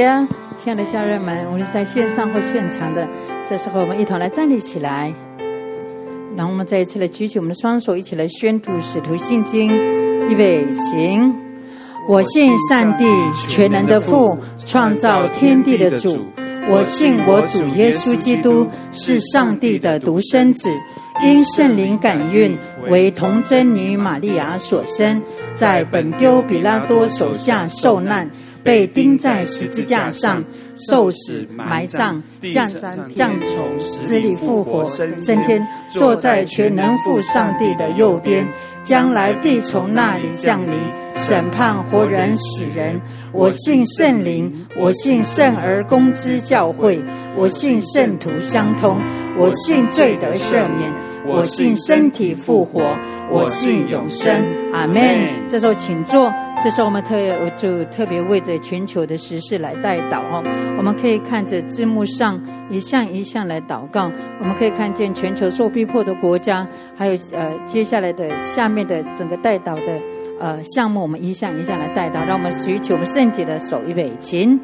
呀，亲爱的家人们，无论在线上或现场的，这时候我们一同来站立起来，让我们再一次来举起我们的双手，一起来宣读《使徒信经》。预备，请！我信上帝全能的父，创造天地的主；我信我主耶稣基督是上帝的独生子，因圣灵感孕，为童贞女玛利亚所生，在本丢比拉多手下受难。被钉在十字架上，受死、埋葬、降山、降从死里复活、升天，坐在全能父上帝的右边，将来必从那里降临审判活人死人。我信圣灵，我信圣而公之教会，我信圣徒相通，我信罪得赦免，我信身体复活，我信永生。阿门。这时候请坐。这时候我们特就特别为着全球的时事来代祷哦。我们可以看着字幕上一项一项来祷告。我们可以看见全球受逼迫的国家，还有呃接下来的下面的整个代祷的呃项目，我们一项一项来代祷。让我们举起我们圣洁的手，一备，请。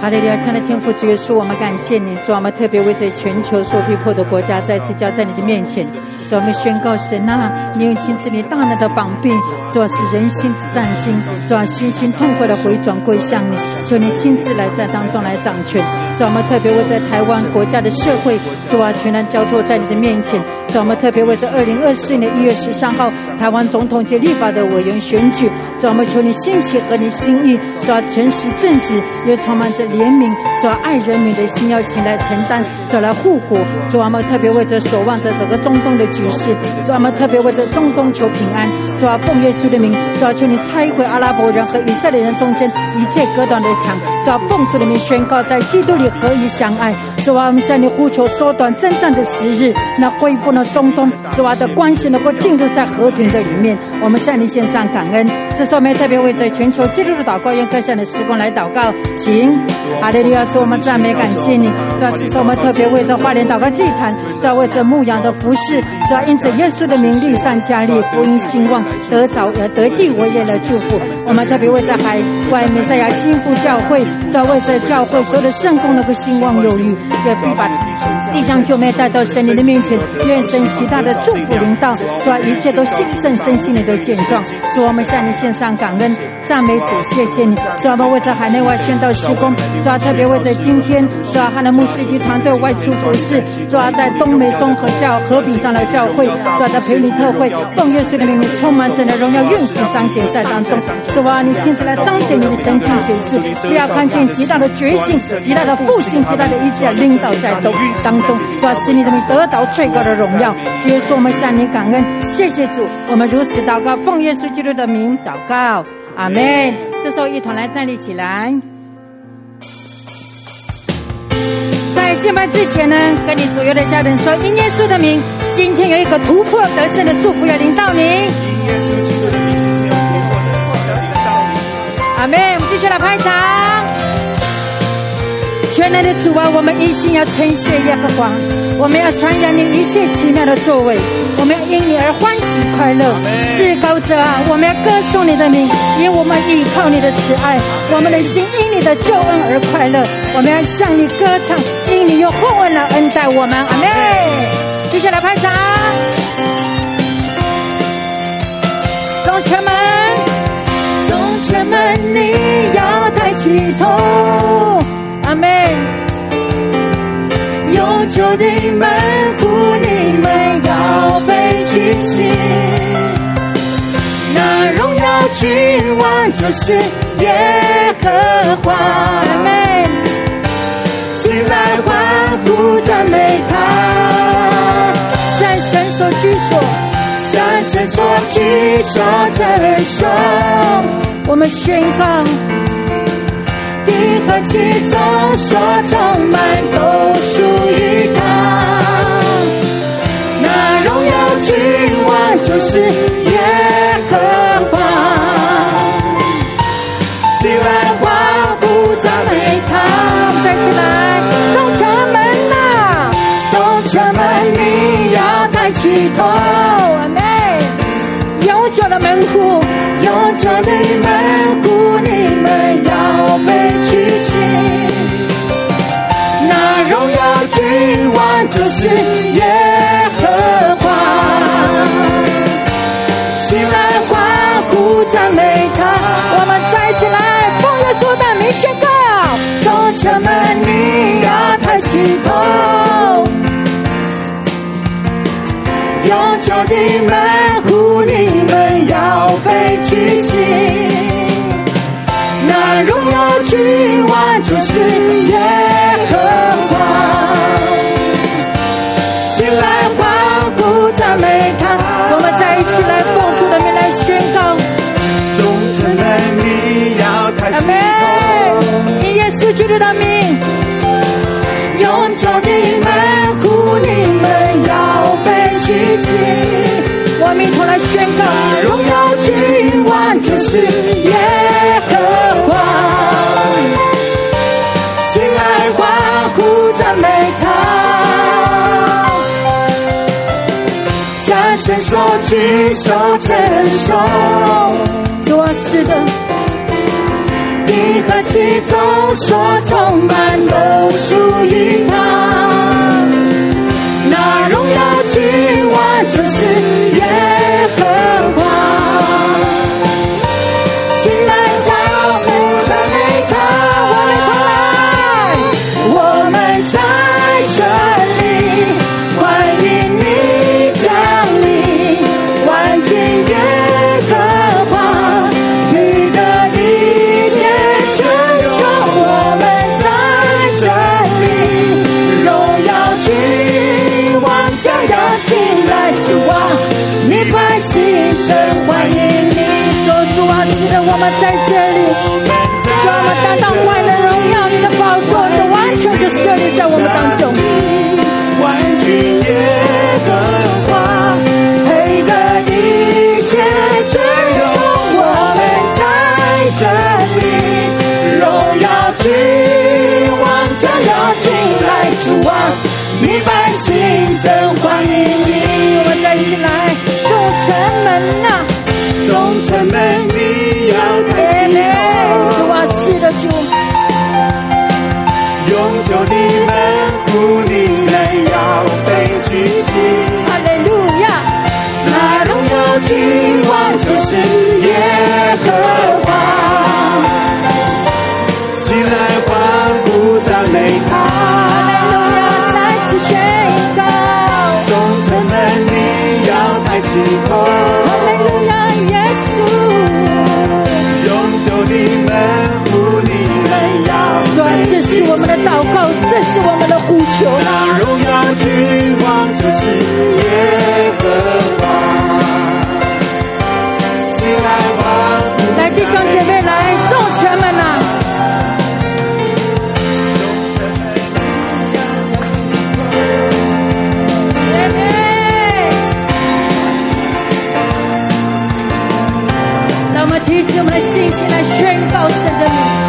哈利路亚！亲爱的天父主耶稣，我们感谢你，主我们特别为这全球受逼迫的国家再次交在你的面前，主我们宣告神啊，你用亲自你大能的膀臂，主使人心战惊，主要虚心痛快的回转归向你，求你亲自来在当中来掌权，主我们特别为在台湾国家的社会，主啊全然交托在你的面前。主，我们特别为这二零二四年一月十三号台湾总统及立法的委员选举，主，我们求你兴起和你心意，主，诚实正直，又充满着怜悯，主，爱人民的心，要请来承担，主来护国。主，我们特别为这守望着整个中东的局势，主，我们特别为这中东求平安，主，奉耶稣的名，主，求你拆毁阿拉伯人和以色列人中间一切隔断的墙，主，奉主的名宣告，在基督里合一相爱。主啊，我们向你呼求，缩短征战的时日，那恢复了中东主啊的关系能够进入在和平的里面。我们向你献上感恩。这是我们特别为在全球基督的祷告，用各项的时光来祷告。请阿利路亚，说我们赞美感谢你。这是我们特别为这花莲祷告祭坛，在为这牧羊的服饰，主要因此耶稣的名利上加力，福音兴旺，得着而得地为业的祝福。我们特别为在海外美赛亚新妇教会，在为这教会所有的圣公能够兴旺有余。也必把地上救妹带到神灵的面前，愿神其他的祝福临到，说一切都兴盛，身心的的健壮。说我们向你献上感恩，赞美主，谢谢你。主我们为着海内外宣道施工，主特别为着今天，主汉的牧师及团队外出服侍，主在东美综合教和平上的教会，主在培里特会，奉耶稣的名，充满神的荣耀运行彰显在当中。主啊，你亲自来彰显你的神经显示，不要看见极大的决心，极大的复兴，极大的一切。领导在都当中，主使你的名得到最高的荣耀。耶稣，我们向你感恩，谢谢主。我们如此祷告，奉耶稣基督的名祷告，阿门。这时候，一同来站立起来。在敬拜之前呢，跟你左右的家人说，因耶稣的名，今天有一个突破得胜的祝福要临到你。因耶稣基督的名，今天有突破得胜到你。阿门。我们继续来拍掌。全能的主啊，我们一心要称谢耶和华，我们要传扬你一切奇妙的作为，我们要因你而欢喜快乐。至高者啊，我们要歌颂你的名，因我们依靠你的慈爱，我们的心因你的救恩而快乐。我们要向你歌唱，因你用厚恩来恩待我们。阿妹，接下来拍掌。众臣们，众臣们，你要抬起头。阿妹，有救的门户，你们要被举起。那荣耀君王就是耶和华。阿妹，起来欢呼赞美他。向神所举手，向神所举手在手，我们宣告。你和其中所充满都属于他。那荣耀君王就是耶和君王就是耶和华。起来欢呼赞美他，我们再起来奉耶稣的名宣告：众城门你要抬起头，永久的门户你们要被举起。那荣耀君王就是耶是耶和华，起来欢呼赞美他。向神说举手承受，主啊，是的，地和其中所充满都属于他。那荣耀君王就是耶要抬起头，哈利路亚！耶稣，永久的门户你们要主啊，这是我们的祷告，这是我们的呼求。那荣耀君王就是耶和华，起来。来，弟兄姐妹，一起来宣告神的名。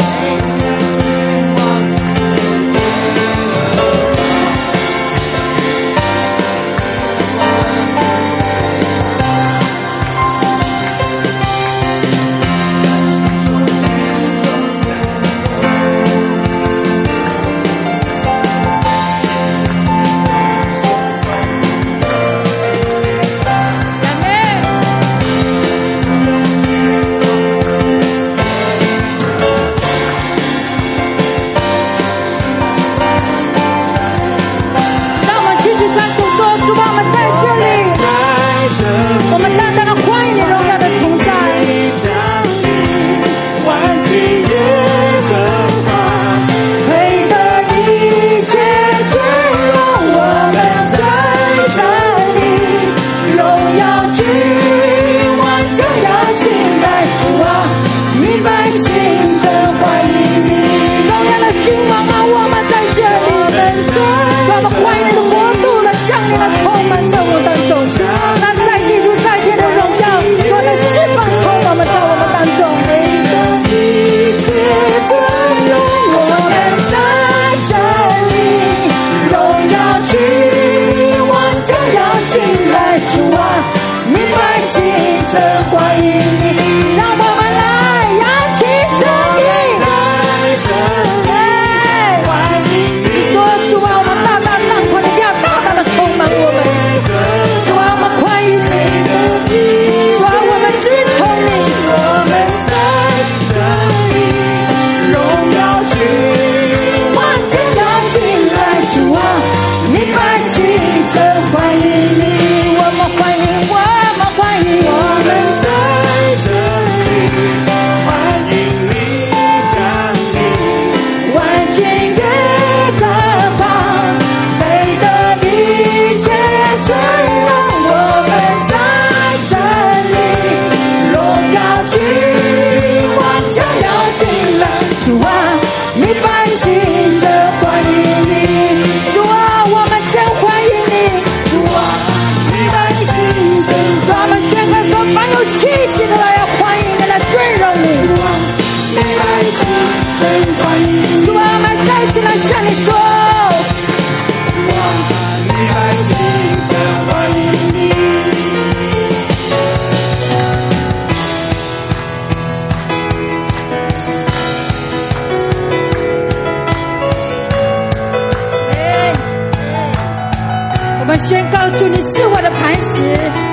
先告诉你是我的磐石。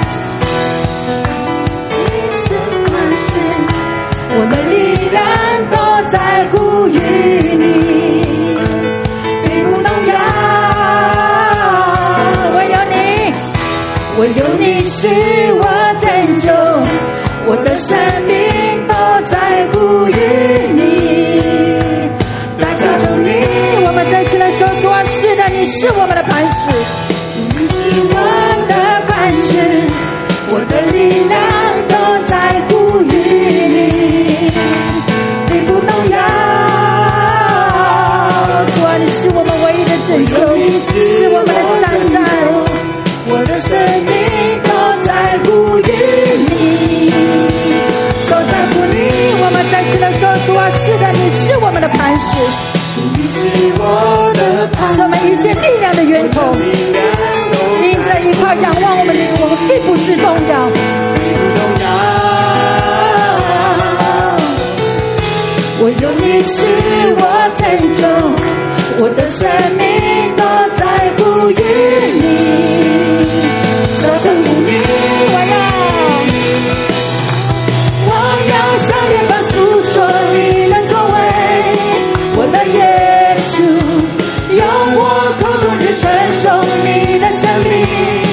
头，你在一块仰望我们，我们并不是摇，我动摇。我有你，是我成就，我的生命多在乎于你。you.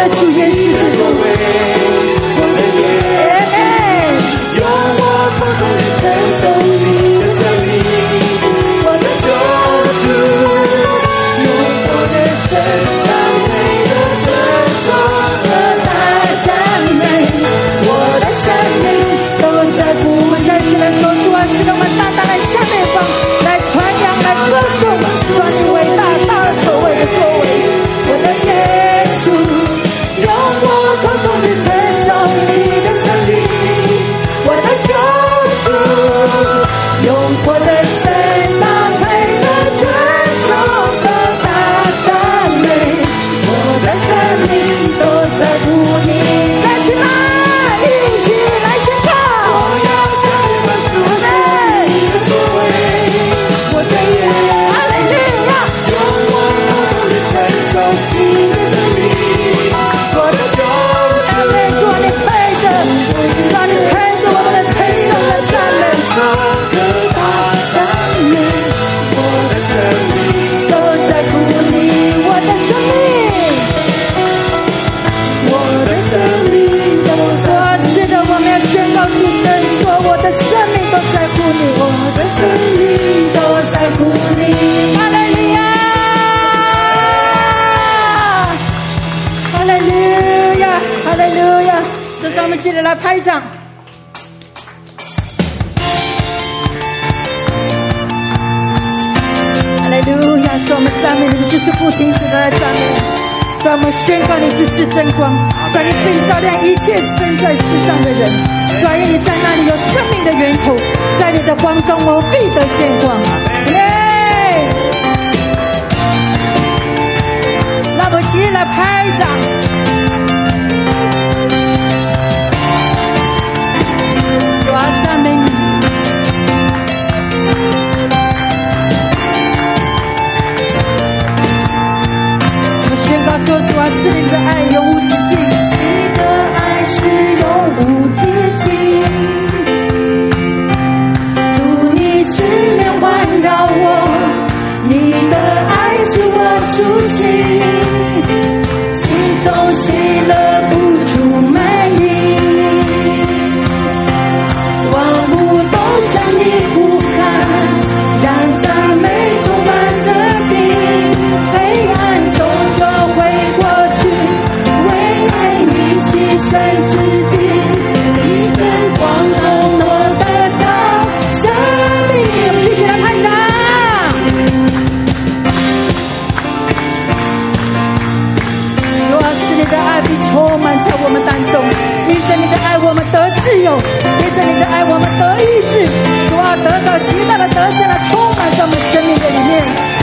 para tu 掌。阿门！路亚，说我们赞美你们，就是不停止的赞美。在我们宣告你就是真光，在你可以照亮一切身在世上的人。在你在那里有生命的源头，在你的光中我必得见光。耶！那么起来拍掌。我赞美你。我宣告，说出我心的爱永无止境，你的爱是永无止境。祝你十年环绕我，你的爱使我苏醒，心中喜乐着你的爱，我们得意志。主啊，得到极大的得胜来，充满在我们生命的里面。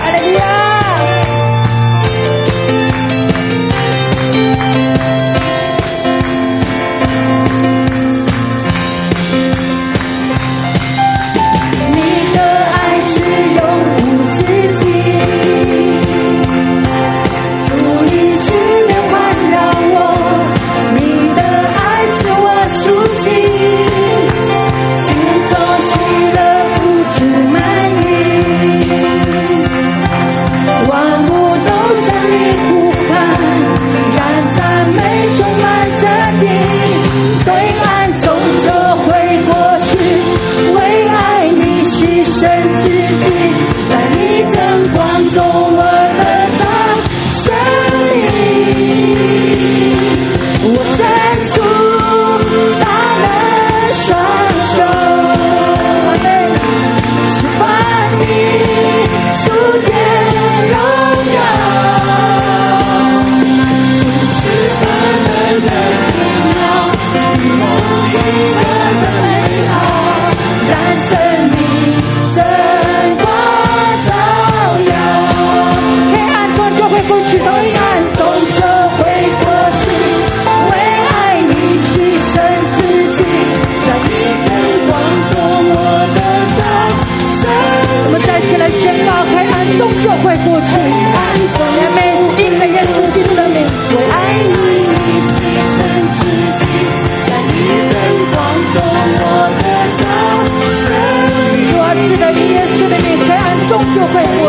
会。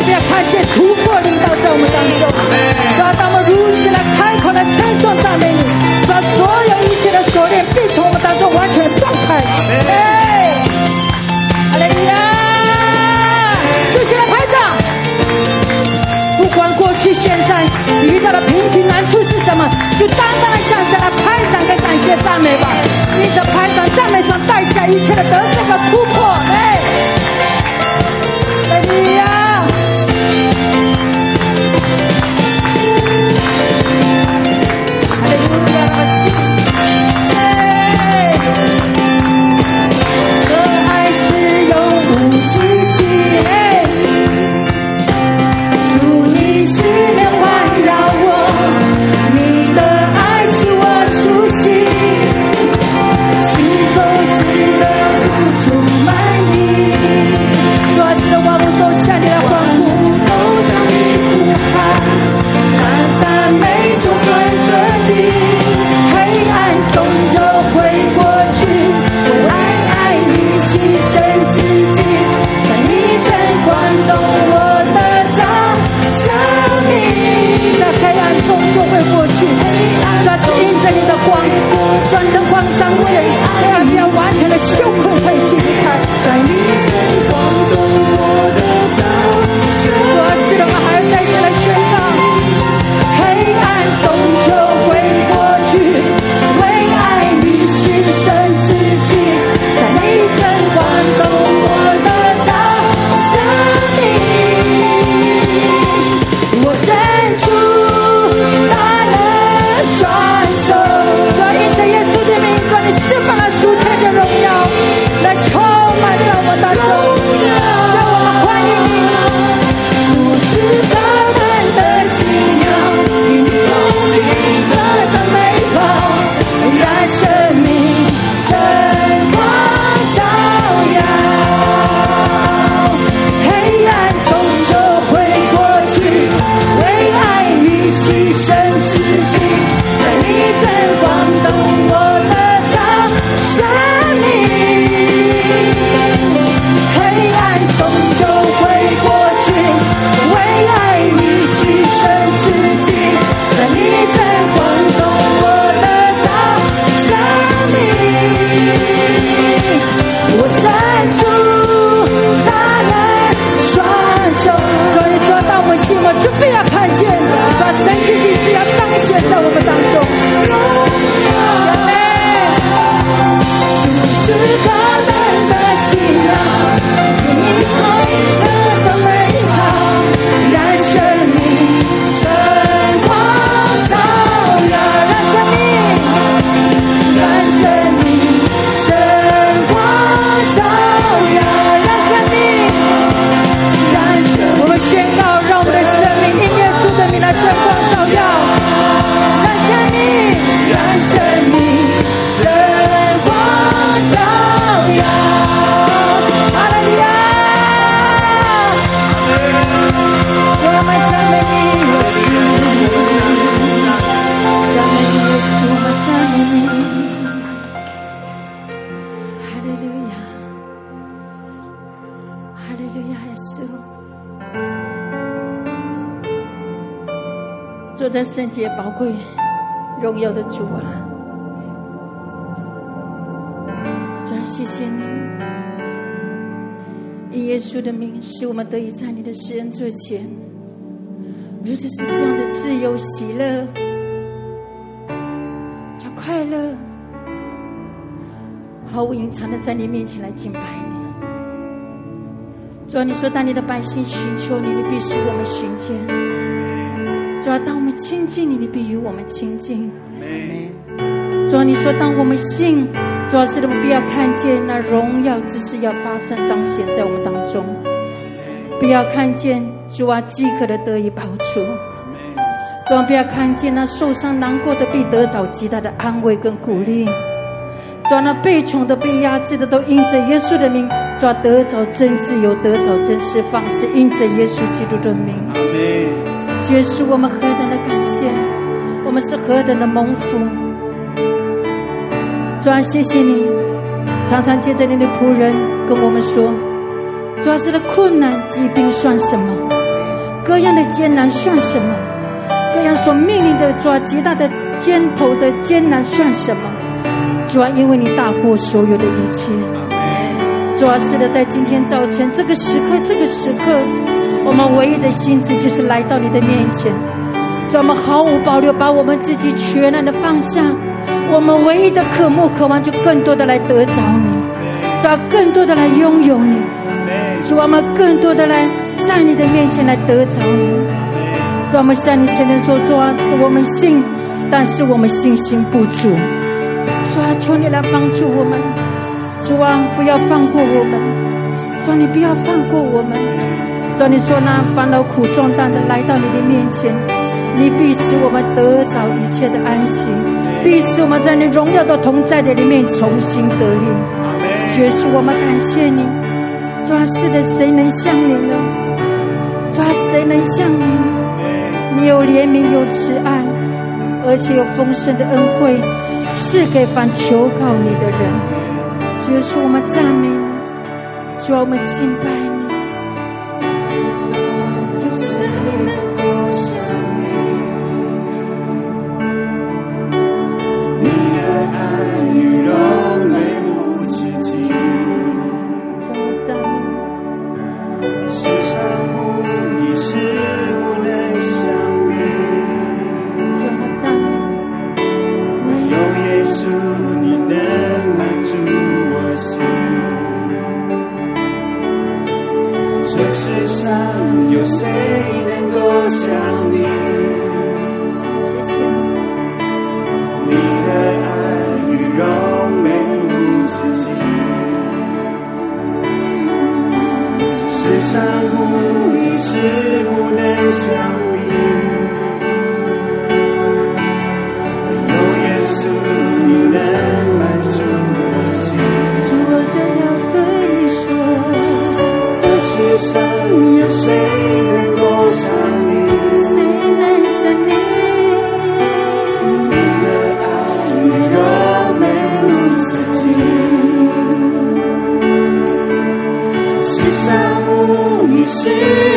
我们要看见突破领导在我们当中。主啊，当我们如此来开口来称颂赞美你，主啊，所有一切的锁链必从我们当中完全断开。哎，哈利路亚！继续来拍掌。不管过去、现在你遇到的瓶颈难处是什么，就单单的向神来拍掌跟感谢赞美吧。因着拍掌赞美上带下一切的得胜和突破。哎，哈利圣洁宝贵荣耀的主啊，主啊，谢谢你。以耶稣的名，使我们得以在你的施恩座前，如此是这样的自由、喜乐、叫快乐，毫无隐藏的在你面前来敬拜你。主啊，你说当你的百姓寻求你，你必使我们寻见。主啊，当我们亲近你，你必与我们亲近。主啊，你说当我们信，主啊，是我们必要看见那荣耀之事要发生彰显在我们当中，不要看见主啊饥渴的得以饱足，主啊，不要看见那受伤难过的必得着极大的安慰跟鼓励，主啊，那被穷的被压制的都因着耶稣的名，主啊，得着真自由，得着真释放，是因着耶稣基督的名。主耶稣，我们何等的感谢，我们是何等的蒙福。主啊，谢谢你，常常借着你的仆人跟我们说，主要是的困难、疾病算什么？各样的艰难算什么？各样所面临的主啊极大的肩头的艰难算什么？主啊，因为你大过所有的一切。主啊，是的，在今天早晨这个时刻，这个时刻，我们唯一的心智就是来到你的面前，主啊，我们毫无保留把我们自己全然的放下，我们唯一的渴慕、渴望就更多的来得着你，找，更多的来拥有你，主啊，我们更多的来在你的面前来得着你，主啊，我们向你承认说，主啊，我们信，但是我们信心不足，主啊，求你来帮助我们。主啊，不要放过我们！主啊，你不要放过我们！主啊，你说那烦恼苦重担的来到你的面前，你必使我们得着一切的安息，必使我们在你荣耀的同在的里面重新得力。主耶稣，我们感谢你！主啊，是的，谁能像你呢？主啊，谁能像你呢？你有怜悯，有慈爱，而且有丰盛的恩惠，赐给凡求告你的人。主耶稣，我们赞美你，主啊，我们敬拜你。无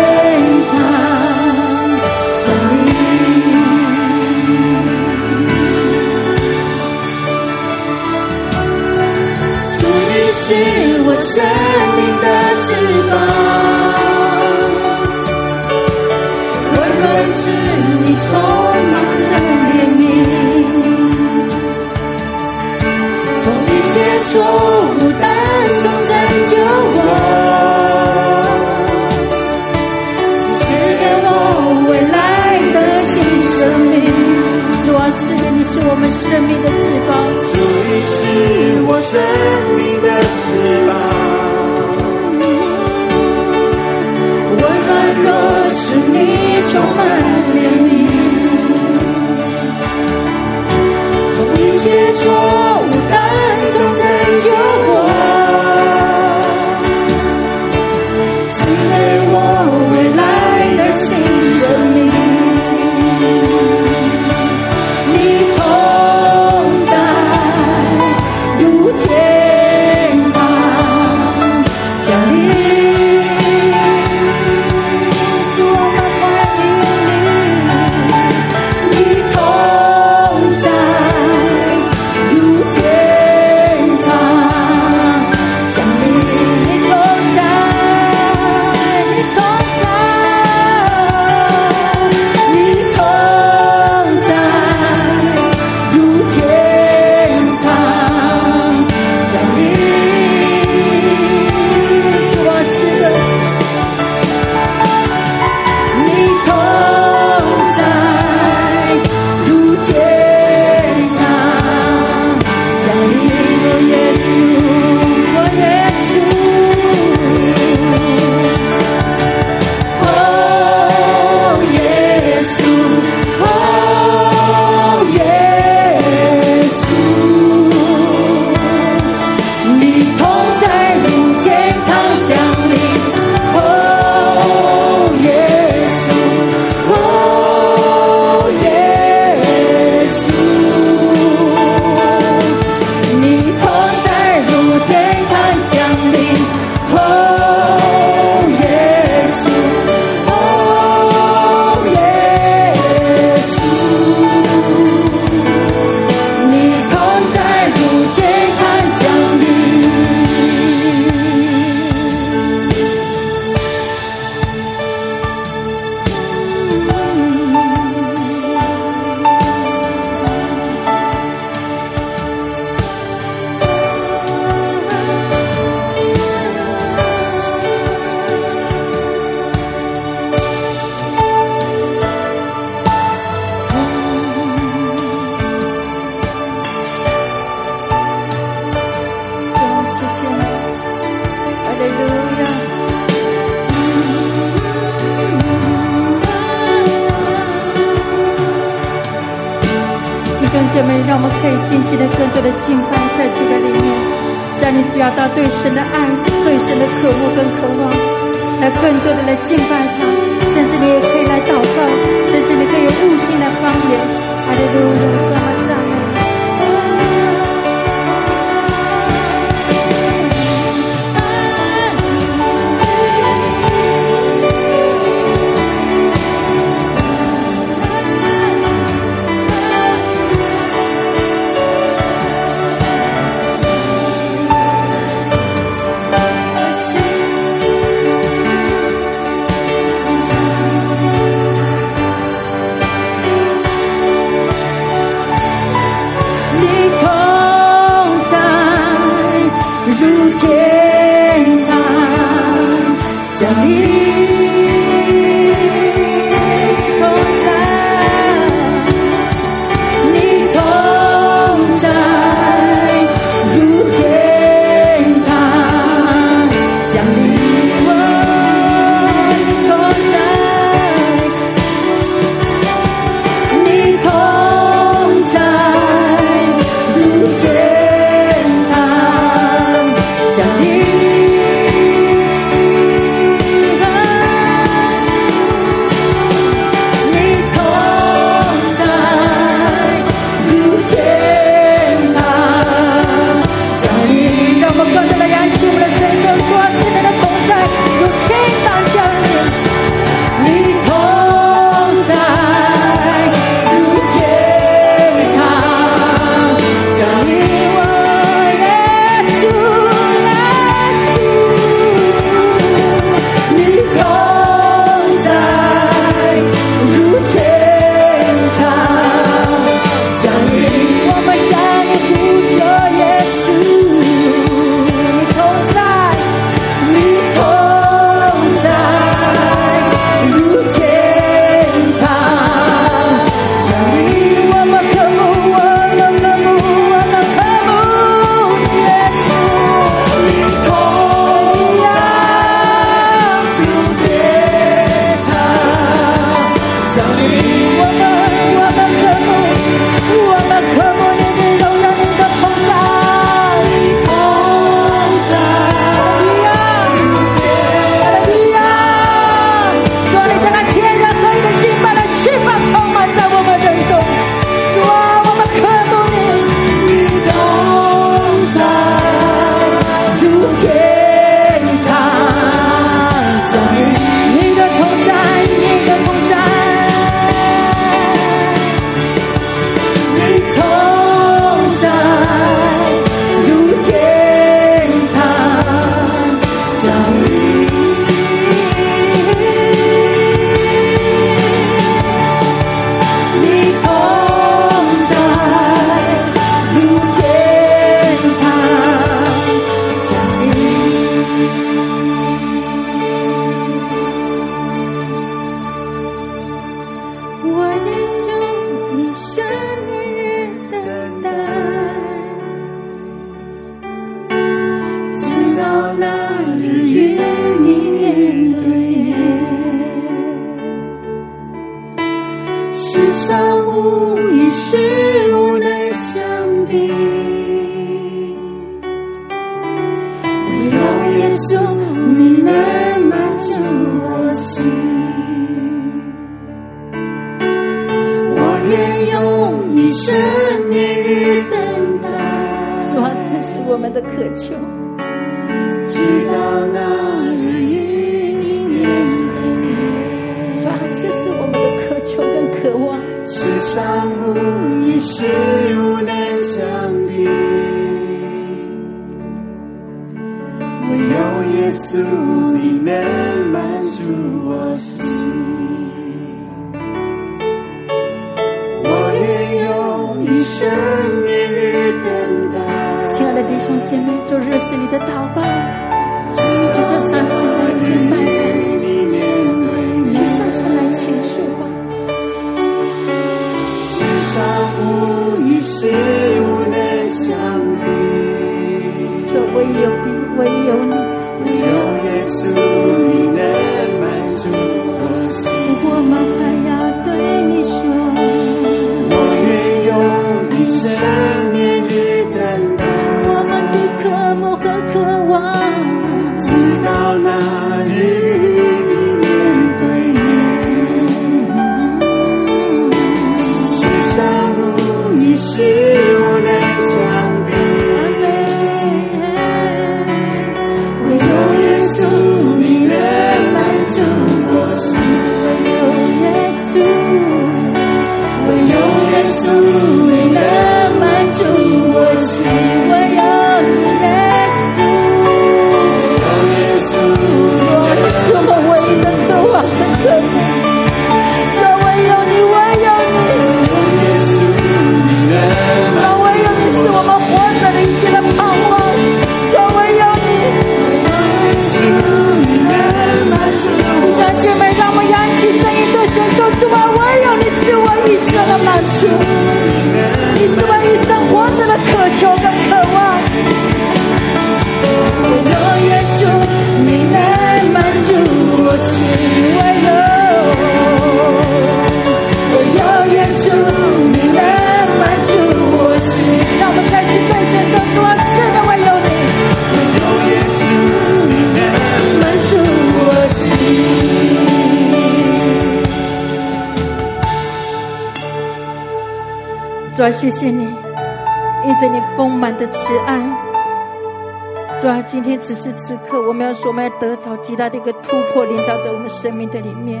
们要说，我们要得着极大的一个突破，领导在我们生命的里面。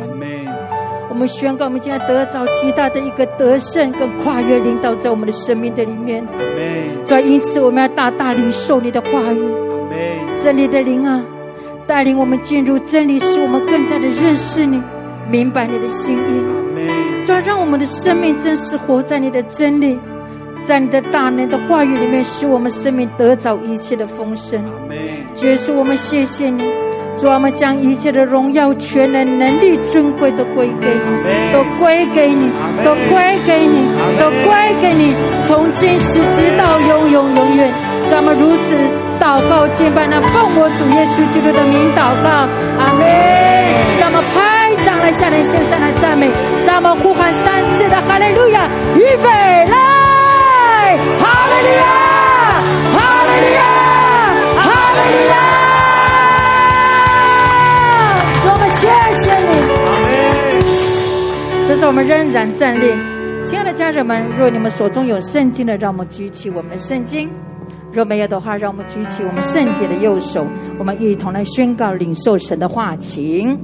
我们宣告，我们今天得着极大的一个得胜跟跨越，领导在我们的生命的里面。主啊，因此我们要大大领受你的话语。真理的灵啊，带领我们进入真理，使我们更加的认识你，明白你的心意。主要，让我们的生命真实活在你的真理，在你的大能的话语里面，使我们生命得着一切的丰盛。主耶稣，我们谢谢你。主啊，我们将一切的荣耀、全能、能力、尊贵都归给你，都归给你，都归给你，都归给你，从今时直到永永永远。让我们如此祷告敬拜，那奉我主耶稣基督的名祷告，阿门。让我们拍掌来向你献上来赞美，让我们呼喊三次的哈利路亚，预备来，哈利路亚，哈利路亚，哈我们谢谢你。这是我们仍然站立。亲爱的家人们，若你们手中有圣经的，让我们举起我们的圣经；若没有的话，让我们举起我们圣洁的右手，我们一同来宣告领受神的话情。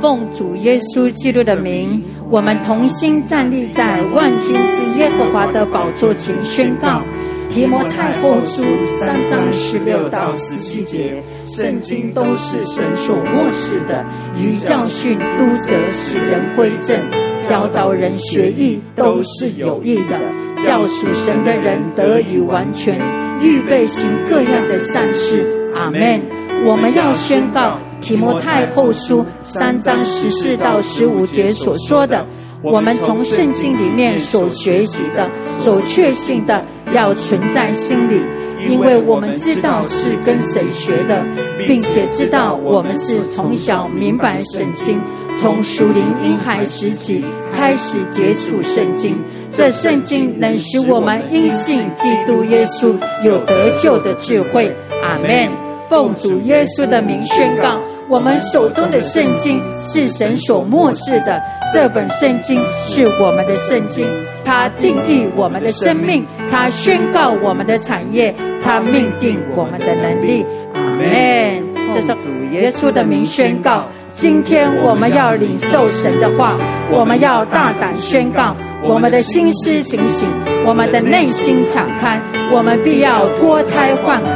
奉主耶稣基督的名，我们同心站立在万军之耶和华的宝座前，宣告。提摩太后书三章十六到十七节，圣经都是神所漠视的，于教训、督责、使人归正、教导人学艺，都是有益的，叫属神的人得以完全，预备行各样的善事。阿门。我们要宣告提摩太后书三章十四到十五节所说的。我们从圣经里面所学习的、所确信的，要存在心里，因为我们知道是跟谁学的，并且知道我们是从小明白圣经，从属灵婴孩时期开始接触圣经。这圣经能使我们因信基督耶稣有得救的智慧。阿门。奉主耶稣的名宣告。我们手中的圣经是神所漠视的，这本圣经是我们的圣经，它定义我们的生命，它宣告我们的产业，它命定我们的能力。阿门。这是主耶稣的名宣告。今天我们要领受神的话，我们要大胆宣告，我们的心思警醒，我们的内心敞开，我们必要脱胎换骨。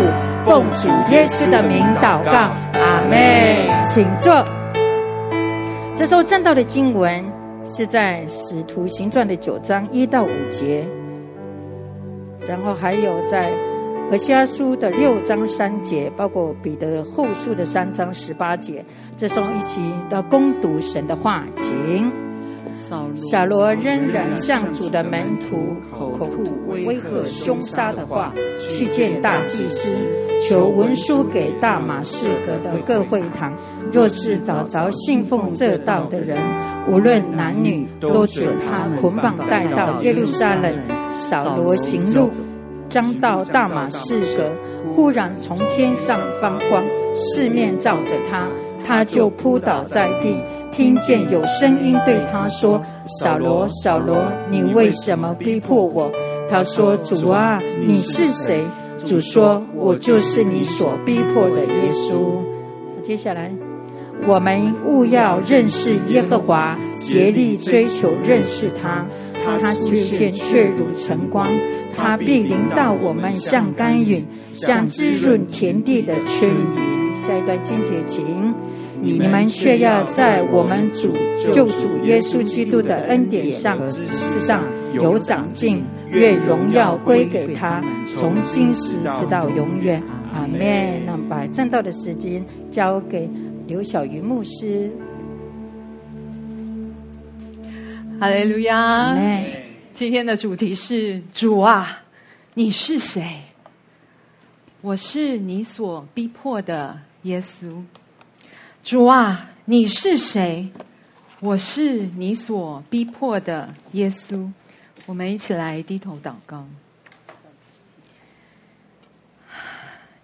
奉主耶稣的名祷告，阿门。请坐。这时候正道的经文是在《使徒行传》的九章一到五节，然后还有在《何西阿书》的六章三节，包括《彼得后书》的三章十八节。这时候一起要攻读神的话，请。小罗仍然向主的门徒口吐威吓凶杀的话，去见大祭司，求文书给大马士革的各会堂。若是找着信奉这道的人，无论男女，都准他捆绑带到耶路撒冷。扫罗行路，将到大马士革，忽然从天上放光，四面照着他，他就扑倒在地。听见有声音对他说：“扫罗，扫罗，你为什么逼迫我？”他说：“主啊，你是谁？”主说：“我就是你所逼迫的耶稣。”接下来，我们务要认识耶和华，竭力追求认识他。他出现却如晨光，他必临到我们像甘云，像滋润田地的春雨。下一段经节，请。你们却要在我们主救主耶稣基督的恩典上之上有长进，愿荣耀归给他，从今时直到永远。阿门。那把正道的时间交给刘小云牧师。哈利路亚。今天的主题是主啊，你是谁？我是你所逼迫的耶稣。主啊，你是谁？我是你所逼迫的耶稣。我们一起来低头祷告。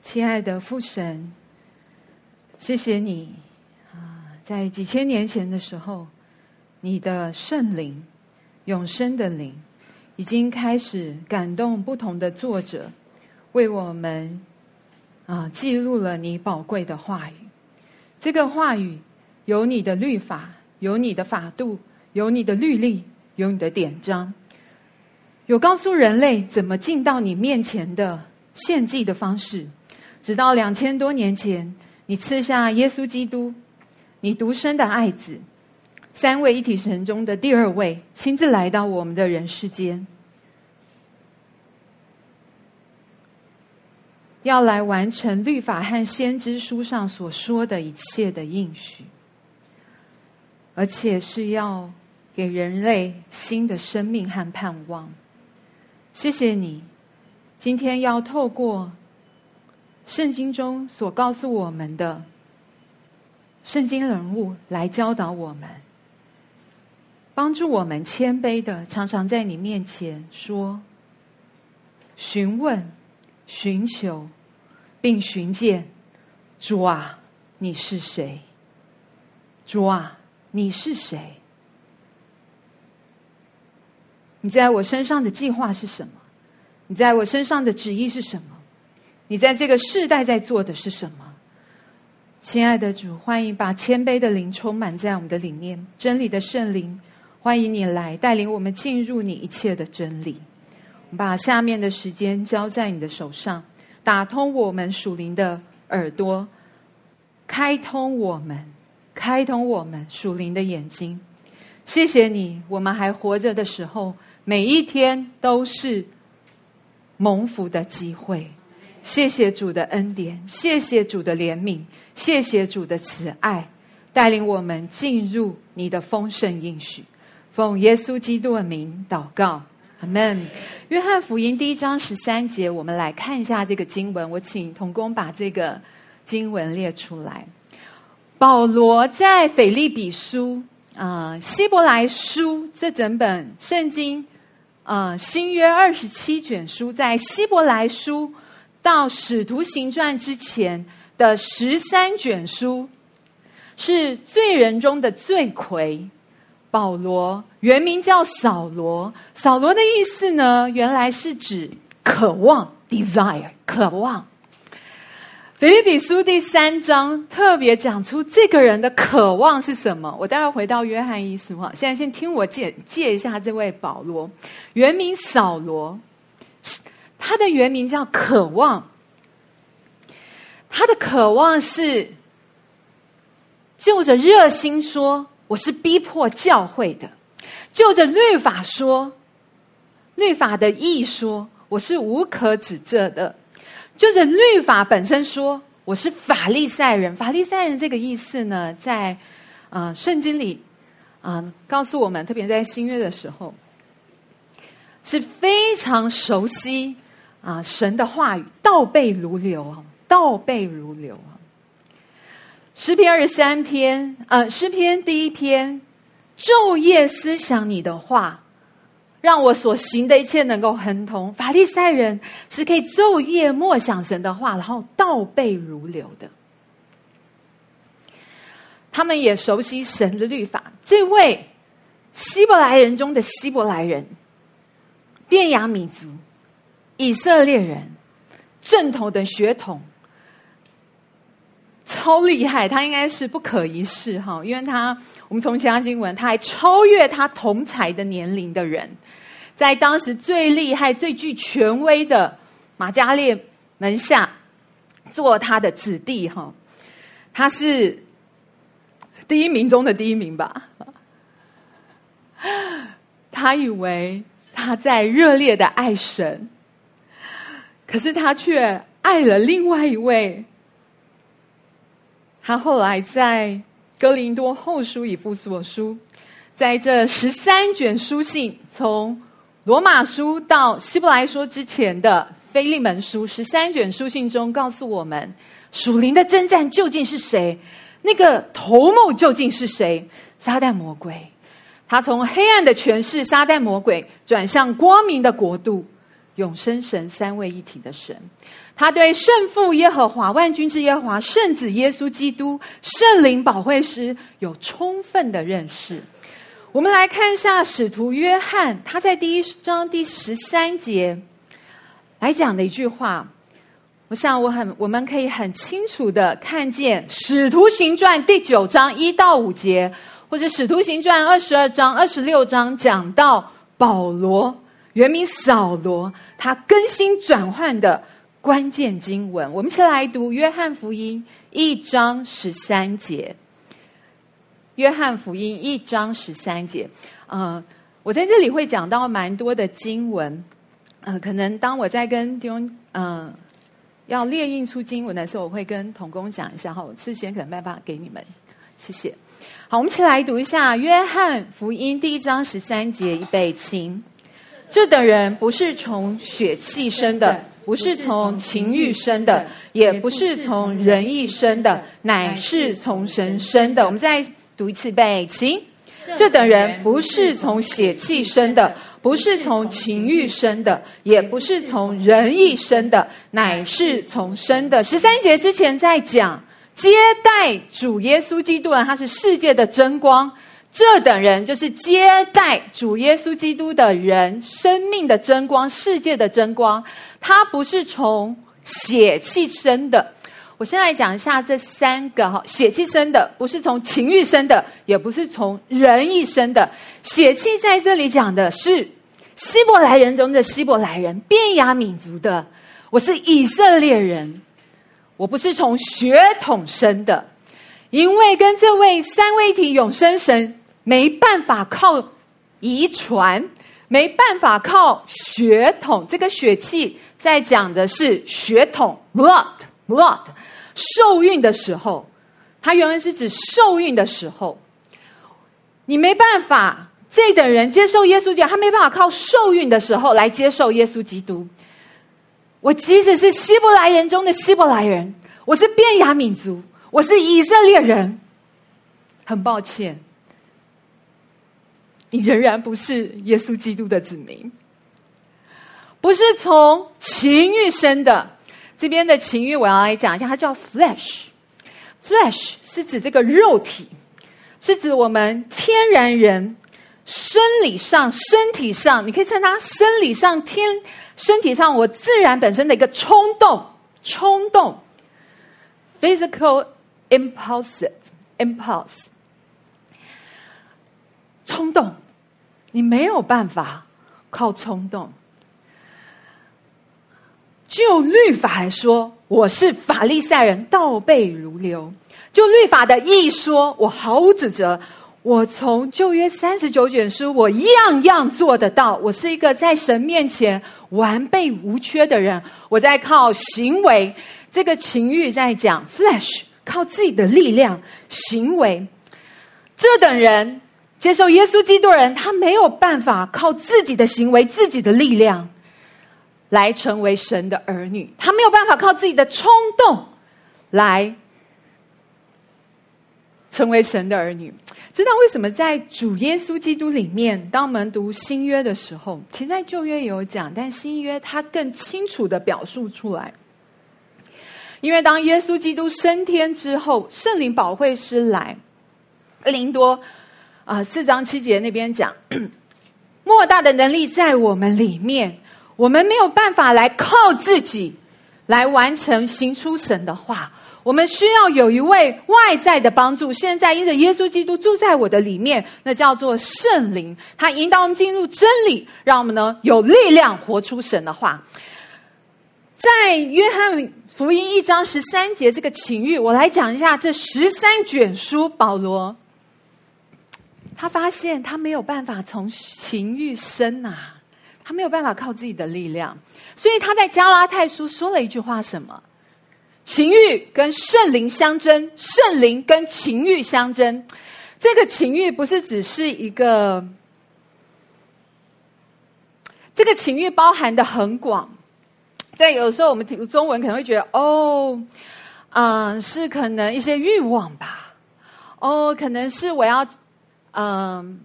亲爱的父神，谢谢你啊！在几千年前的时候，你的圣灵、永生的灵，已经开始感动不同的作者，为我们啊记录了你宝贵的话语。这个话语有你的律法，有你的法度，有你的律例，有你的典章，有告诉人类怎么进到你面前的献祭的方式。直到两千多年前，你赐下耶稣基督，你独生的爱子，三位一体神中的第二位，亲自来到我们的人世间。要来完成律法和先知书上所说的一切的应许，而且是要给人类新的生命和盼望。谢谢你，今天要透过圣经中所告诉我们的圣经人物来教导我们，帮助我们谦卑的常常在你面前说、询问、寻求。并寻见主啊，你是谁？主啊，你是谁？你在我身上的计划是什么？你在我身上的旨意是什么？你在这个世代在做的是什么？亲爱的主，欢迎把谦卑的灵充满在我们的里面，真理的圣灵，欢迎你来带领我们进入你一切的真理。把下面的时间交在你的手上。打通我们属灵的耳朵，开通我们，开通我们属灵的眼睛。谢谢你，我们还活着的时候，每一天都是蒙福的机会。谢谢主的恩典，谢谢主的怜悯，谢谢主的慈爱，带领我们进入你的丰盛应许。奉耶稣基督的名祷告。阿门。约翰福音第一章十三节，我们来看一下这个经文。我请童工把这个经文列出来。保罗在腓利比书啊，希伯来书这整本圣经啊，新约二十七卷书，在希伯来书到使徒行传之前的十三卷书，是罪人中的罪魁。保罗原名叫扫罗，扫罗的意思呢，原来是指渴望 （desire），渴望。腓立比书第三章特别讲出这个人的渴望是什么。我待会回到约翰一书哈，现在先听我介介一下这位保罗，原名扫罗，他的原名叫渴望，他的渴望是就着热心说。我是逼迫教会的，就着律法说，律法的意说，我是无可指责的；就着律法本身说，我是法利赛人。法利赛人这个意思呢，在啊圣经里啊，告诉我们，特别在新约的时候，是非常熟悉啊神的话语，倒背如流啊，倒背如流啊。诗篇二十三篇，呃，诗篇第一篇，昼夜思想你的话，让我所行的一切能够亨通。法利赛人是可以昼夜默想神的话，然后倒背如流的。他们也熟悉神的律法。这位希伯来人中的希伯来人，便雅米族，以色列人，正统的血统，超厉害。他应该是不可一世哈，因为他我们从其他经文，他还超越他同才的年龄的人，在当时最厉害、最具权威的马加列门下做他的子弟哈。他是。第一名中的第一名吧，他以为他在热烈的爱神，可是他却爱了另外一位。他后来在哥林多后书以附所书，在这十三卷书信，从罗马书到希伯来书之前的菲利门书，十三卷书信中告诉我们，属灵的征战究竟是谁？那个头目究竟是谁？撒旦魔鬼，他从黑暗的权势，撒旦魔鬼转向光明的国度，永生神三位一体的神。他对圣父耶和华、万军之耶和华、圣子耶稣基督、圣灵保惠师有充分的认识。我们来看一下使徒约翰，他在第一章第十三节来讲的一句话。我想，我很，我们可以很清楚的看见《使徒行传》第九章一到五节，或者《使徒行传》二十二章、二十六章讲到保罗原名扫罗，他更新转换的关键经文。我们一起来读《约翰福音》一章十三节，《约翰福音》一章十三节。嗯，我在这里会讲到蛮多的经文。嗯，可能当我在跟弟兄嗯。要列印出经文的时候，我会跟童工讲一下哈，我事先可能没办法给你们，谢谢。好，我们一起来读一下《约翰福音》第一章十三节，预备，请。这等人不是从血气生的，不是从情欲生的，也不是从人意生的，乃是从神生的。我们再读一次，背，请。这等人不是从血气生的。不是从情欲生的，也不是从人意生的，乃是从生的。十三节之前在讲接待主耶稣基督的，他是世界的真光。这等人就是接待主耶稣基督的人，生命的真光，世界的真光。他不是从血气生的。我先来讲一下这三个哈，血气生的，不是从情欲生的，也不是从人意生的。血气在这里讲的是。希伯来人中的希伯来人，便雅悯族的，我是以色列人，我不是从血统生的，因为跟这位三位一体永生神没办法靠遗传，没办法靠血统。这个血气在讲的是血统 （blood），blood 受孕的时候，它原文是指受孕的时候，你没办法。这等人接受耶稣基督，他没办法靠受孕的时候来接受耶稣基督。我即使是希伯来人中的希伯来人，我是便雅民族，我是以色列人，很抱歉，你仍然不是耶稣基督的子民，不是从情欲生的。这边的情欲，我要来讲一下，它叫 flesh，flesh 是指这个肉体，是指我们天然人。生理上、身体上，你可以称它生理上、天身体上，我自然本身的一个冲动、冲动，physical impulsive impulse，冲动，你没有办法靠冲动。就律法来说，我是法利赛人，倒背如流；就律法的意说，我毫无指责。我从旧约三十九卷书，我样样做得到。我是一个在神面前完备无缺的人。我在靠行为，这个情欲在讲 flesh，靠自己的力量行为。这等人接受耶稣基督人，他没有办法靠自己的行为、自己的力量来成为神的儿女，他没有办法靠自己的冲动来成为神的儿女。知道为什么在主耶稣基督里面，当我们读新约的时候，其实在旧约也有讲，但新约它更清楚的表述出来。因为当耶稣基督升天之后，圣灵保惠师来，林多啊四章七节那边讲，莫大的能力在我们里面，我们没有办法来靠自己来完成行出神的话。我们需要有一位外在的帮助。现在因着耶稣基督住在我的里面，那叫做圣灵，他引导我们进入真理，让我们呢有力量活出神的话。在约翰福音一章十三节这个情欲，我来讲一下这十三卷书。保罗他发现他没有办法从情欲生呐，他没有办法靠自己的力量，所以他在加拉太书说了一句话：什么？情欲跟圣灵相争，圣灵跟情欲相争。这个情欲不是只是一个，这个情欲包含的很广。在有时候我们读中文可能会觉得，哦，嗯，是可能一些欲望吧，哦，可能是我要，嗯，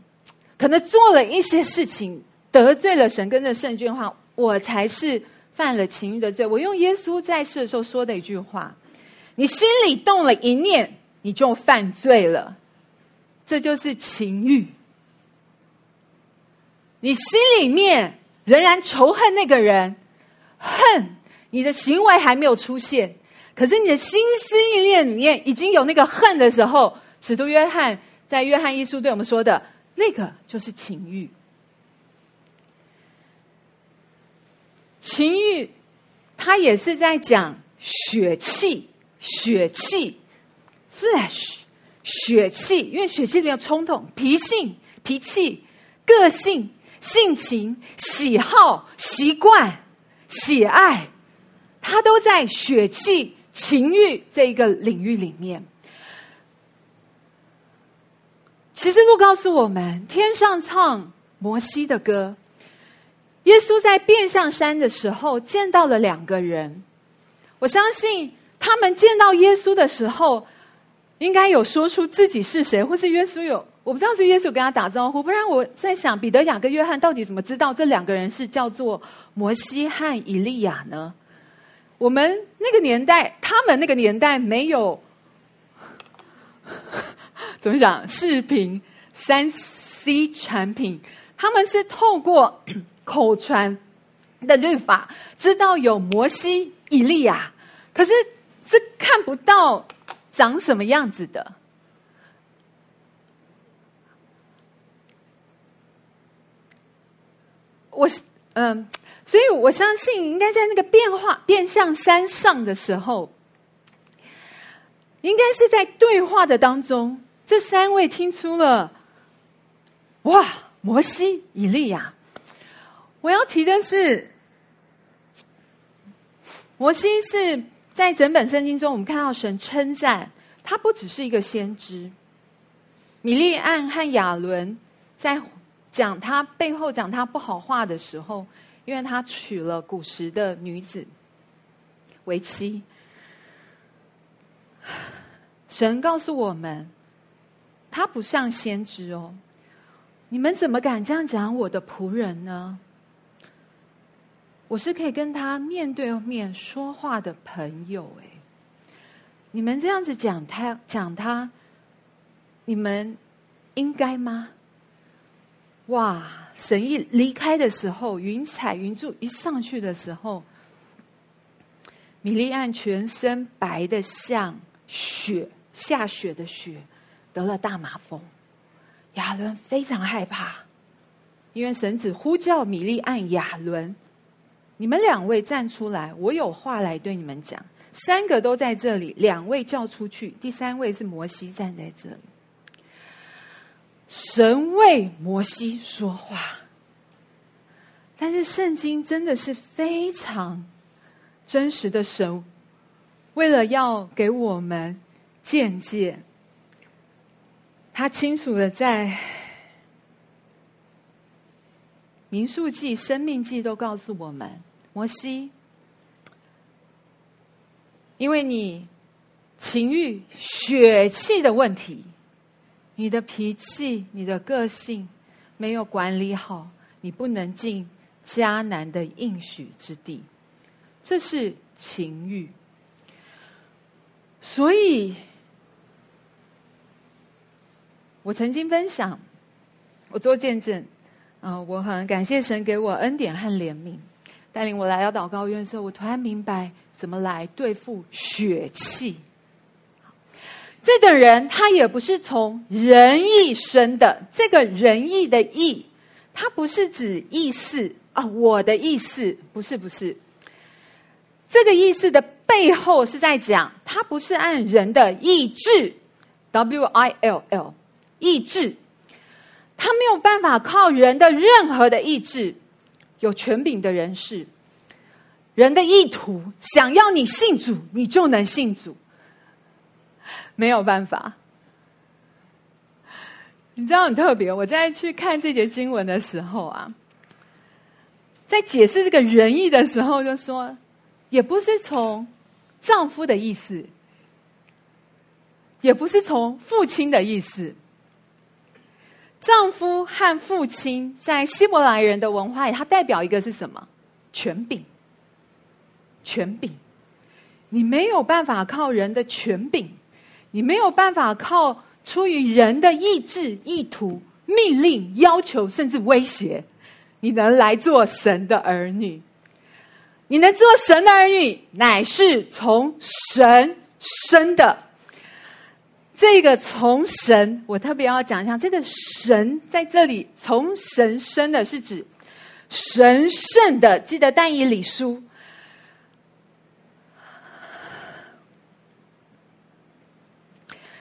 可能做了一些事情得罪了神，跟着圣经话，我才是。犯了情欲的罪，我用耶稣在世的时候说的一句话：“你心里动了一念，你就犯罪了。”这就是情欲。你心里面仍然仇恨那个人，恨你的行为还没有出现，可是你的心思意念里面已经有那个恨的时候，使徒约翰在约翰一书对我们说的那个就是情欲。情欲，它也是在讲血气，血气，flesh，血气，因为血气里面有冲动、脾性、脾气、个性、性情、喜好、习惯、喜爱，它都在血气、情欲这一个领域里面。其实路告诉我们，天上唱摩西的歌。耶稣在变相山的时候见到了两个人，我相信他们见到耶稣的时候，应该有说出自己是谁，或是耶稣有我不知道是耶稣跟他打招呼，不然我在想彼得、雅各、约翰到底怎么知道这两个人是叫做摩西和以利亚呢？我们那个年代，他们那个年代没有 怎么讲视频三 C 产品，他们是透过。口传的律法，知道有摩西、以利亚，可是是看不到长什么样子的。我是嗯，所以我相信，应该在那个变化变向山上的时候，应该是在对话的当中，这三位听出了，哇，摩西、以利亚。我要提的是，摩西是在整本圣经中，我们看到神称赞他不只是一个先知。米利安和亚伦在讲他背后讲他不好话的时候，因为他娶了古时的女子为妻。神告诉我们，他不像先知哦，你们怎么敢这样讲我的仆人呢？我是可以跟他面对面说话的朋友，哎，你们这样子讲他讲他，你们应该吗？哇！神一离开的时候，云彩云柱一上去的时候，米利安全身白的像雪，下雪的雪，得了大麻风。亚伦非常害怕，因为神只呼叫米利安、亚伦。你们两位站出来，我有话来对你们讲。三个都在这里，两位叫出去，第三位是摩西站在这里。神为摩西说话，但是圣经真的是非常真实的神，为了要给我们见解，他清楚的在民数记、生命记都告诉我们，摩西，因为你情欲、血气的问题，你的脾气、你的个性没有管理好，你不能进迦南的应许之地。这是情欲，所以，我曾经分享，我做见证，啊，我很感谢神给我恩典和怜悯，带领我来到祷告院的时候，我突然明白怎么来对付血气。这个人他也不是从仁义生的，这个仁义的义，他不是指意思啊，我的意思不是不是。这个意思的背后是在讲，他不是按人的意志，W I L L，意志，他没有办法靠人的任何的意志，有权柄的人士，人的意图想要你信主，你就能信主，没有办法。你知道很特别，我在去看这节经文的时候啊，在解释这个仁义的时候，就说。也不是从丈夫的意思，也不是从父亲的意思。丈夫和父亲在希伯来人的文化里，它代表一个是什么？权柄。权柄，你没有办法靠人的权柄，你没有办法靠出于人的意志、意图、命令、要求，甚至威胁，你能来做神的儿女。你能做神的儿女，乃是从神生的。这个从神，我特别要讲一下，这个神在这里从神生的，是指神圣的。记得但以理书，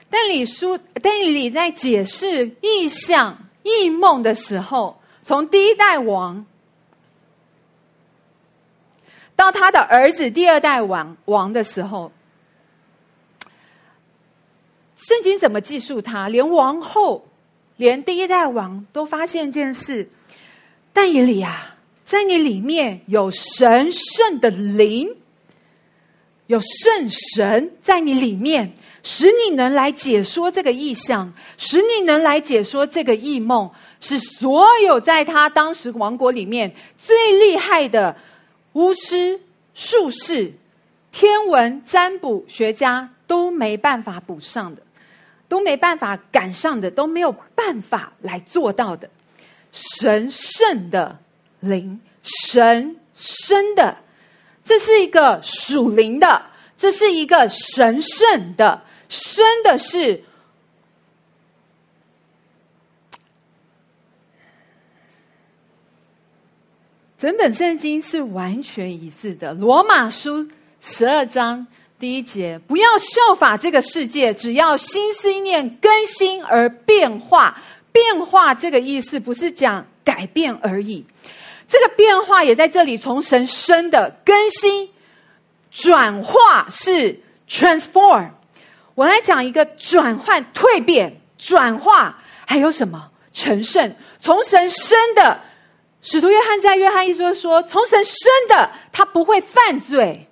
但以书但以理在解释意象、异梦的时候，从第一代王。到他的儿子第二代王王的时候，圣经怎么记述他？连王后，连第一代王都发现一件事：但以理啊，在你里面有神圣的灵，有圣神在你里面，使你能来解说这个意象，使你能来解说这个异梦，是所有在他当时王国里面最厉害的。巫师、术士、天文占卜学家都没办法补上的，都没办法赶上的，都没有办法来做到的。神圣的灵，神生的，这是一个属灵的，这是一个神圣的，生的是。整本圣经是完全一致的。罗马书十二章第一节：不要效法这个世界，只要心思念更新而变化。变化这个意思不是讲改变而已，这个变化也在这里从神生的更新转化是 transform。我来讲一个转换、蜕变、转化，还有什么成圣？从神生的。使徒约翰在约翰一书说：“从神生的，他不会犯罪；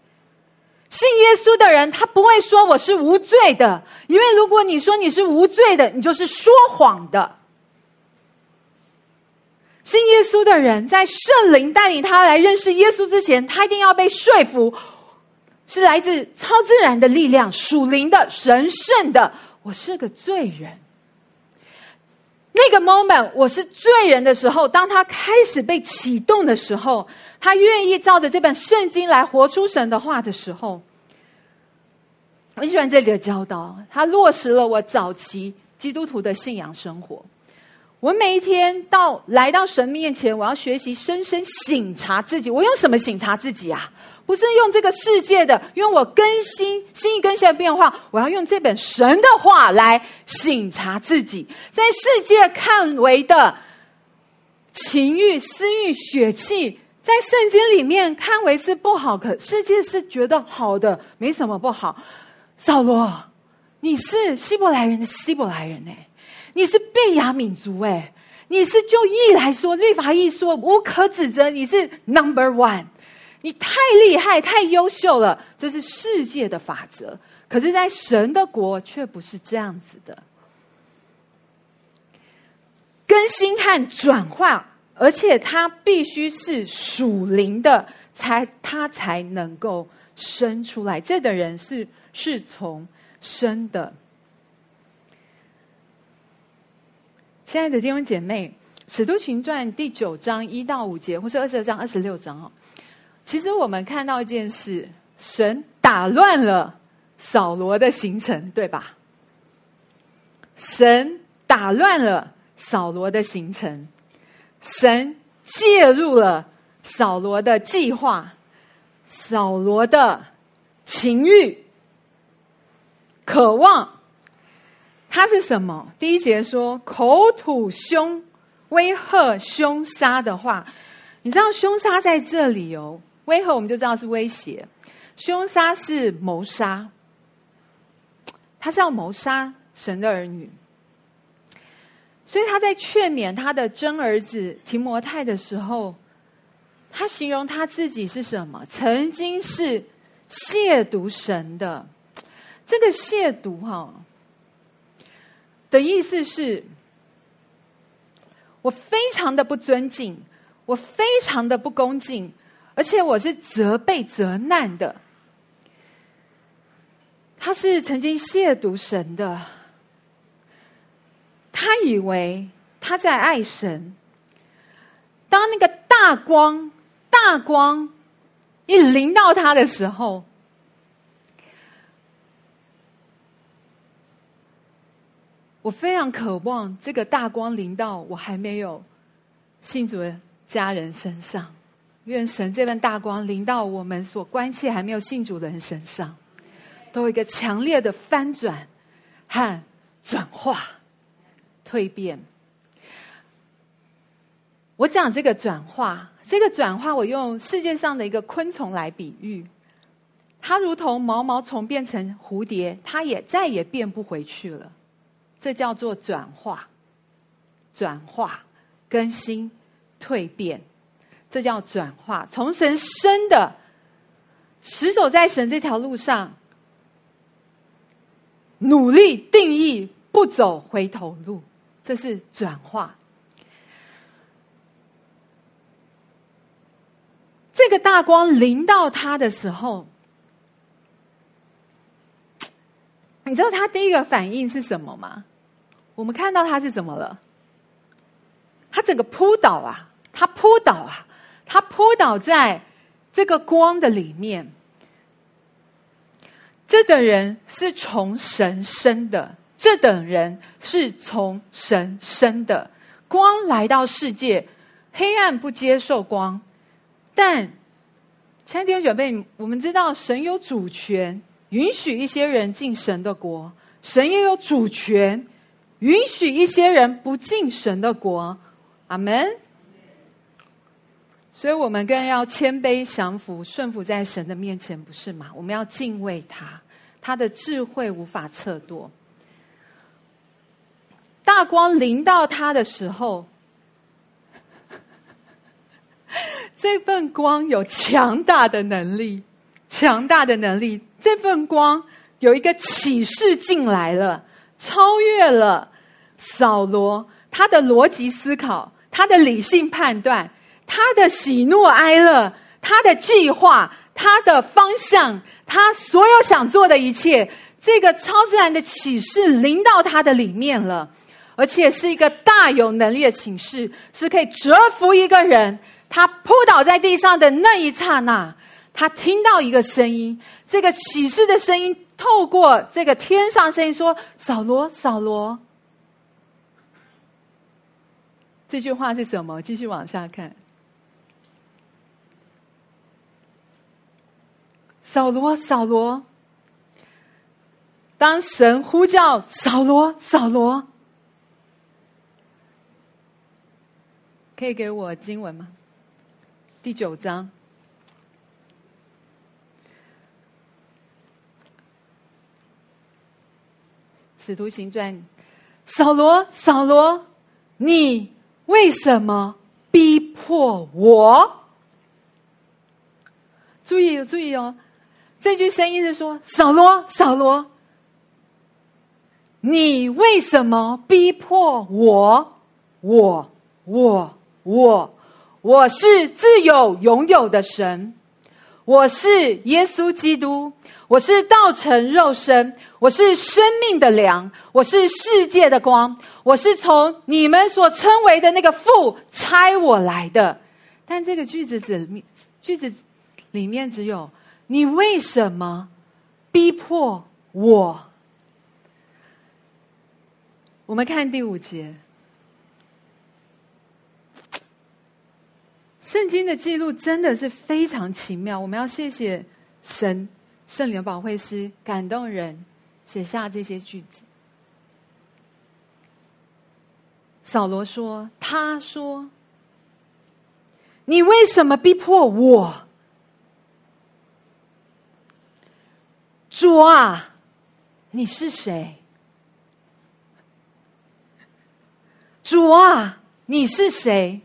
信耶稣的人，他不会说我是无罪的。因为如果你说你是无罪的，你就是说谎的。信耶稣的人，在圣灵带领他来认识耶稣之前，他一定要被说服，是来自超自然的力量、属灵的、神圣的。我是个罪人。”那个 moment，我是罪人的时候，当他开始被启动的时候，他愿意照着这本圣经来活出神的话的时候，我喜欢这里的教导，他落实了我早期基督徒的信仰生活。我每一天到来到神面前，我要学习深深省察自己。我用什么省察自己啊？不是用这个世界的，因为我更新心意更新的变化，我要用这本神的话来省察自己，在世界看为的情欲、私欲、血气，在圣经里面看为是不好，可世界是觉得好的，没什么不好。扫罗，你是希伯来人的希伯来人呢，你是贝雅敏族哎，你是就义来说，律法义说无可指责，你是 number one，你太厉害、太优秀了，这是世界的法则。可是，在神的国却不是这样子的，更新和转化，而且它必须是属灵的，才它才能够生出来。这的人是是从生的。亲爱的弟兄姐妹，《使徒行传》第九章一到五节，或是二十二章、二十六章哦，其实我们看到一件事：神打乱了扫罗的行程，对吧？神打乱了扫罗的行程，神介入了扫罗的计划，扫罗的情欲、渴望。他是什么？第一节说口吐凶、威吓、凶杀的话，你知道凶杀在这里哦，威吓我们就知道是威胁，凶杀是谋杀，他是要谋杀神的儿女，所以他在劝勉他的真儿子提摩太的时候，他形容他自己是什么？曾经是亵渎神的，这个亵渎哈。的意思是，我非常的不尊敬，我非常的不恭敬，而且我是责备责难的。他是曾经亵渎神的，他以为他在爱神。当那个大光大光一临到他的时候。我非常渴望这个大光临到我还没有信主的家人身上，愿神这份大光临到我们所关切还没有信主的人身上，都有一个强烈的翻转和转化、蜕变。我讲这个转化，这个转化，我用世界上的一个昆虫来比喻，它如同毛毛虫变成蝴蝶，它也再也变不回去了。这叫做转化、转化、更新、蜕变，这叫转化。从神生的，持守在神这条路上，努力定义，不走回头路，这是转化。这个大光临到他的时候。你知道他第一个反应是什么吗？我们看到他是怎么了？他整个扑倒啊！他扑倒啊！他扑倒在这个光的里面。这等人是从神生的，这等人是从神生的。光来到世界，黑暗不接受光。但亲爱的弟兄姐妹，我们知道神有主权。允许一些人进神的国，神也有主权允许一些人不进神的国。阿门。所以我们更要谦卑降服、顺服在神的面前，不是吗？我们要敬畏他，他的智慧无法测度。大光临到他的时候，这份光有强大的能力，强大的能力。这份光有一个启示进来了，超越了扫罗他的逻辑思考、他的理性判断、他的喜怒哀乐、他的计划、他的方向、他所有想做的一切。这个超自然的启示临到他的里面了，而且是一个大有能力的启示，是可以折服一个人。他扑倒在地上的那一刹那。他听到一个声音，这个启示的声音透过这个天上声音说：“扫罗，扫罗。”这句话是什么？继续往下看。扫罗，扫罗。当神呼叫扫罗，扫罗，可以给我经文吗？第九章。使徒行传，扫罗，扫罗，你为什么逼迫我？注意，注意哦！这句声音是说：“扫罗，扫罗，你为什么逼迫我？我，我，我，我是自有永有的神，我是耶稣基督，我是道成肉身，我是生命的粮，我是世界的光，我是从你们所称为的那个父差我来的。”但这个句子里句子。里面只有你为什么逼迫我？我们看第五节，圣经的记录真的是非常奇妙。我们要谢谢神圣灵保会师感动人写下这些句子。扫罗说：“他说，你为什么逼迫我？”主啊，你是谁？主啊，你是谁？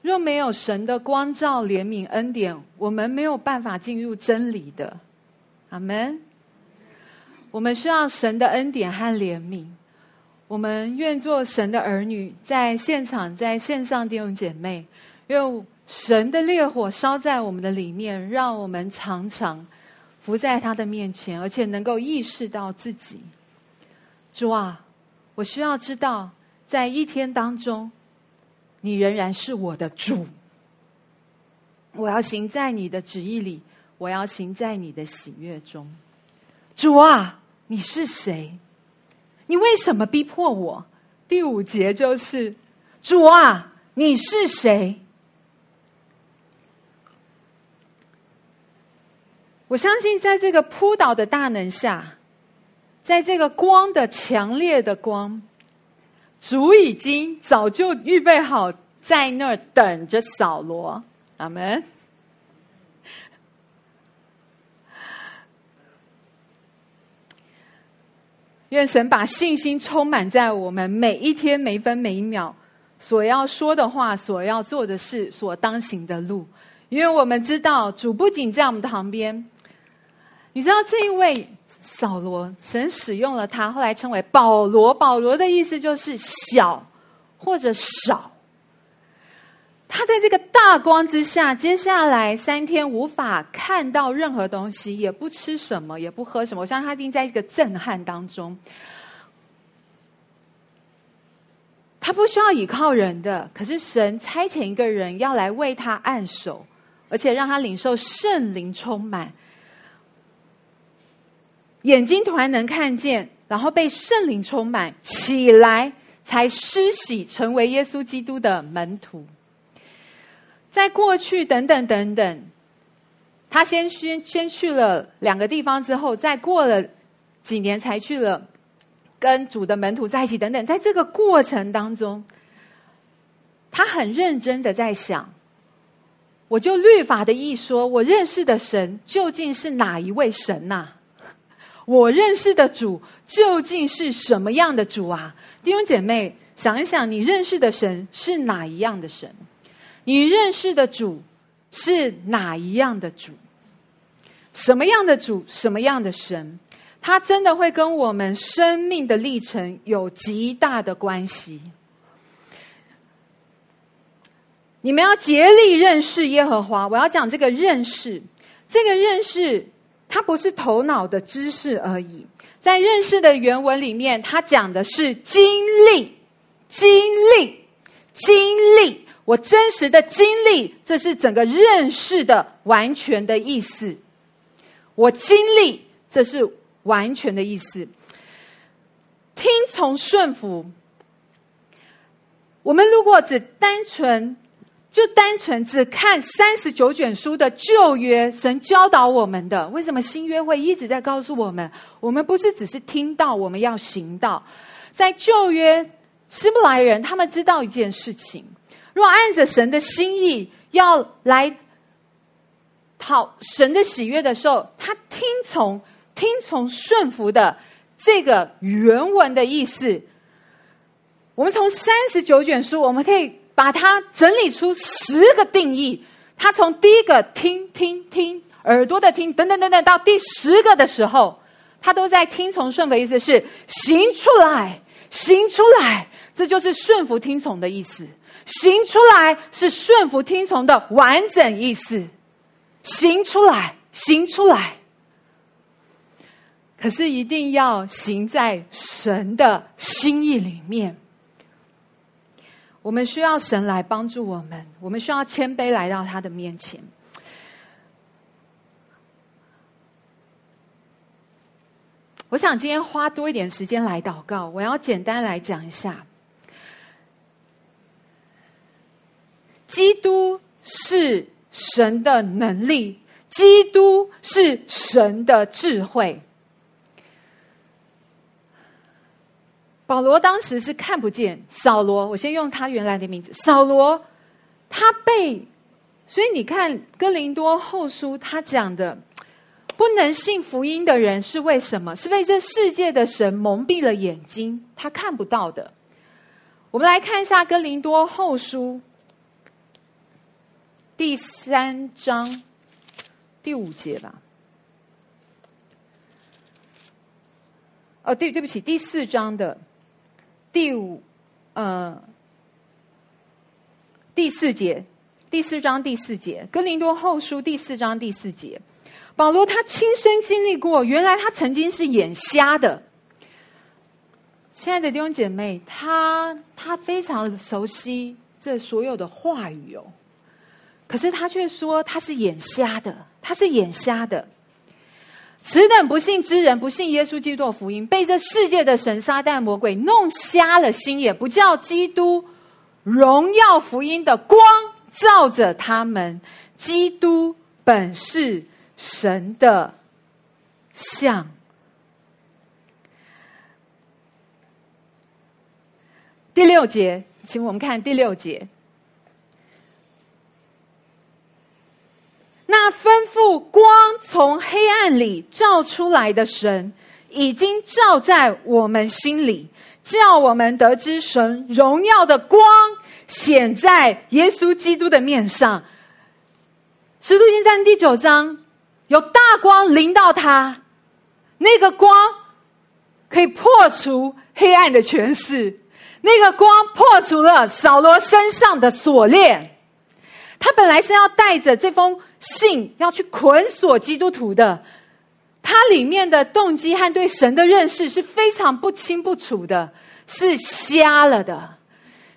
若没有神的光照、怜悯、恩典，我们没有办法进入真理的。阿门。我们需要神的恩典和怜悯。我们愿做神的儿女，在现场、在线上弟兄姐妹，用。神的烈火烧在我们的里面，让我们常常伏在他的面前，而且能够意识到自己。主啊，我需要知道，在一天当中，你仍然是我的主。我要行在你的旨意里，我要行在你的喜悦中。主啊，你是谁？你为什么逼迫我？第五节就是主啊，你是谁？我相信，在这个扑倒的大能下，在这个光的强烈的光，主已经早就预备好在那儿等着扫罗。阿门。愿神把信心充满在我们每一天、每分每一秒所要说的话、所要做的事、所当行的路，因为我们知道主不仅在我们的旁边。你知道这一位扫罗，神使用了他，后来称为保罗。保罗的意思就是小或者少。他在这个大光之下，接下来三天无法看到任何东西，也不吃什么，也不喝什么。我相信他一定在一个震撼当中。他不需要依靠人的，可是神差遣一个人要来为他按手，而且让他领受圣灵充满。眼睛突然能看见，然后被圣灵充满起来，才施洗成为耶稣基督的门徒。在过去，等等等等，他先先先去了两个地方，之后再过了几年才去了跟主的门徒在一起。等等，在这个过程当中，他很认真的在想：我就律法的一说，我认识的神究竟是哪一位神呐？我认识的主究竟是什么样的主啊？弟兄姐妹，想一想，你认识的神是哪一样的神？你认识的主是哪一样的主？什么样的主？什么样的神？他真的会跟我们生命的历程有极大的关系。你们要竭力认识耶和华。我要讲这个认识，这个认识。它不是头脑的知识而已，在认识的原文里面，它讲的是经历、经历、经历。我真实的经历，这是整个认识的完全的意思。我经历，这是完全的意思。听从顺服，我们如果只单纯。就单纯只看三十九卷书的旧约，神教导我们的，为什么新约会一直在告诉我们，我们不是只是听到，我们要行道。在旧约，希伯来人他们知道一件事情：若按着神的心意要来讨神的喜悦的时候，他听从、听从、顺服的这个原文的意思，我们从三十九卷书，我们可以把它整理出十个定义。他从第一个听听听耳朵的听等等等等到第十个的时候，他都在听从顺服，意思是行出来，行出来，这就是顺服听从的意思。行出来是顺服听从的完整意思，行出来，行出来。可是一定要行在神的心意里面。我们需要神来帮助我们，我们需要谦卑来到他的面前。我想今天花多一点时间来祷告。我要简单来讲一下，基督是神的能力，基督是神的智慧。保罗当时是看不见扫罗，我先用他原来的名字。扫罗，他被，所以你看哥林多后书他讲的，不能信福音的人是为什么？是被这世界的神蒙蔽了眼睛，他看不到的。我们来看一下哥林多后书第三章第五节吧。哦，对，对不起，第四章的。第五，呃，第四节，第四章第四节，《哥林多后书》第四章第四节，保罗他亲身经历过，原来他曾经是眼瞎的。亲爱的弟兄姐妹，他他非常熟悉这所有的话语哦，可是他却说他是眼瞎的，他是眼瞎的。此等不信之人，不信耶稣基督的福音，被这世界的神撒旦魔鬼弄瞎了心，也不叫基督荣耀福音的光照着他们。基督本是神的像。第六节，请我们看第六节。那吩咐光从黑暗里照出来的神，已经照在我们心里，叫我们得知神荣耀的光显在耶稣基督的面上。使徒行传第九章有大光临到他，那个光可以破除黑暗的权势，那个光破除了扫罗身上的锁链。他本来是要带着这封信要去捆锁基督徒的，他里面的动机和对神的认识是非常不清不楚的，是瞎了的。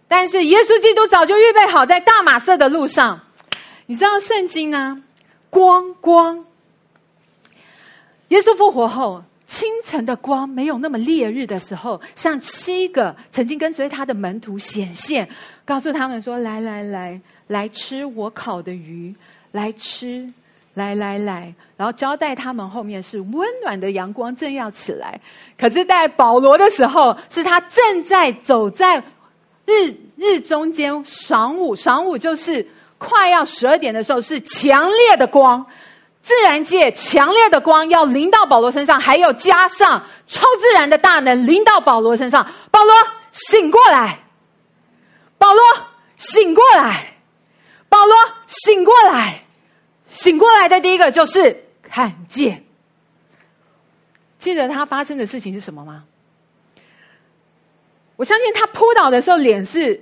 但是耶稣基督早就预备好，在大马色的路上，你知道圣经啊，光光，耶稣复活后，清晨的光没有那么烈日的时候，向七个曾经跟随他的门徒显现，告诉他们说：“来来来。”来吃我烤的鱼，来吃，来来来，然后交代他们后面是温暖的阳光正要起来。可是，在保罗的时候，是他正在走在日日中间晌午，晌午就是快要十二点的时候，是强烈的光，自然界强烈的光要临到保罗身上，还有加上超自然的大能临到保罗身上。保罗醒过来，保罗醒过来。保罗醒过来，醒过来的第一个就是看见。记得他发生的事情是什么吗？我相信他扑倒的时候，脸是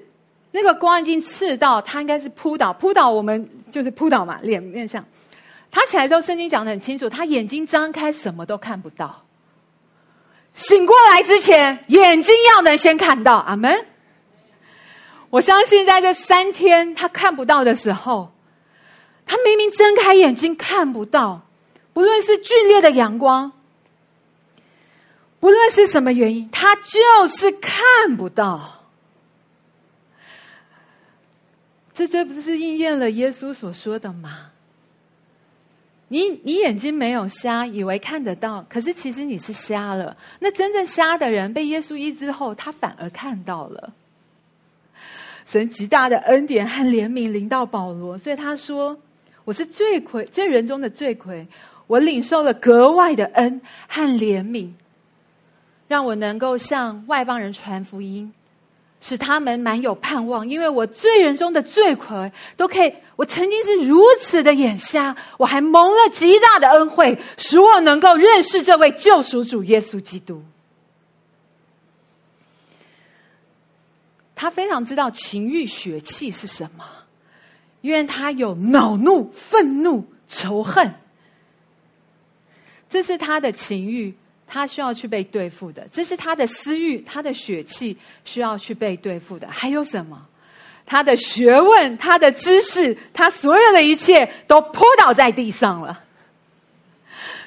那个光已经刺到他，应该是扑倒。扑倒，我们就是扑倒嘛，脸面上。他起来之后，圣经讲的很清楚，他眼睛张开，什么都看不到。醒过来之前，眼睛要能先看到。阿门。我相信，在这三天他看不到的时候，他明明睁开眼睛看不到，不论是剧烈的阳光，不论是什么原因，他就是看不到。这这不是应验了耶稣所说的吗？你你眼睛没有瞎，以为看得到，可是其实你是瞎了。那真正瞎的人被耶稣医治后，他反而看到了。神极大的恩典和怜悯临到保罗，所以他说：“我是罪魁，罪人中的罪魁，我领受了格外的恩和怜悯，让我能够向外邦人传福音，使他们满有盼望。因为我罪人中的罪魁都可以，我曾经是如此的眼瞎，我还蒙了极大的恩惠，使我能够认识这位救赎主耶稣基督。他非常知道情欲血气是什么，因为他有恼怒、愤怒、仇恨，这是他的情欲，他需要去被对付的；这是他的私欲，他的血气需要去被对付的。还有什么？他的学问、他的知识、他所有的一切都扑倒在地上了。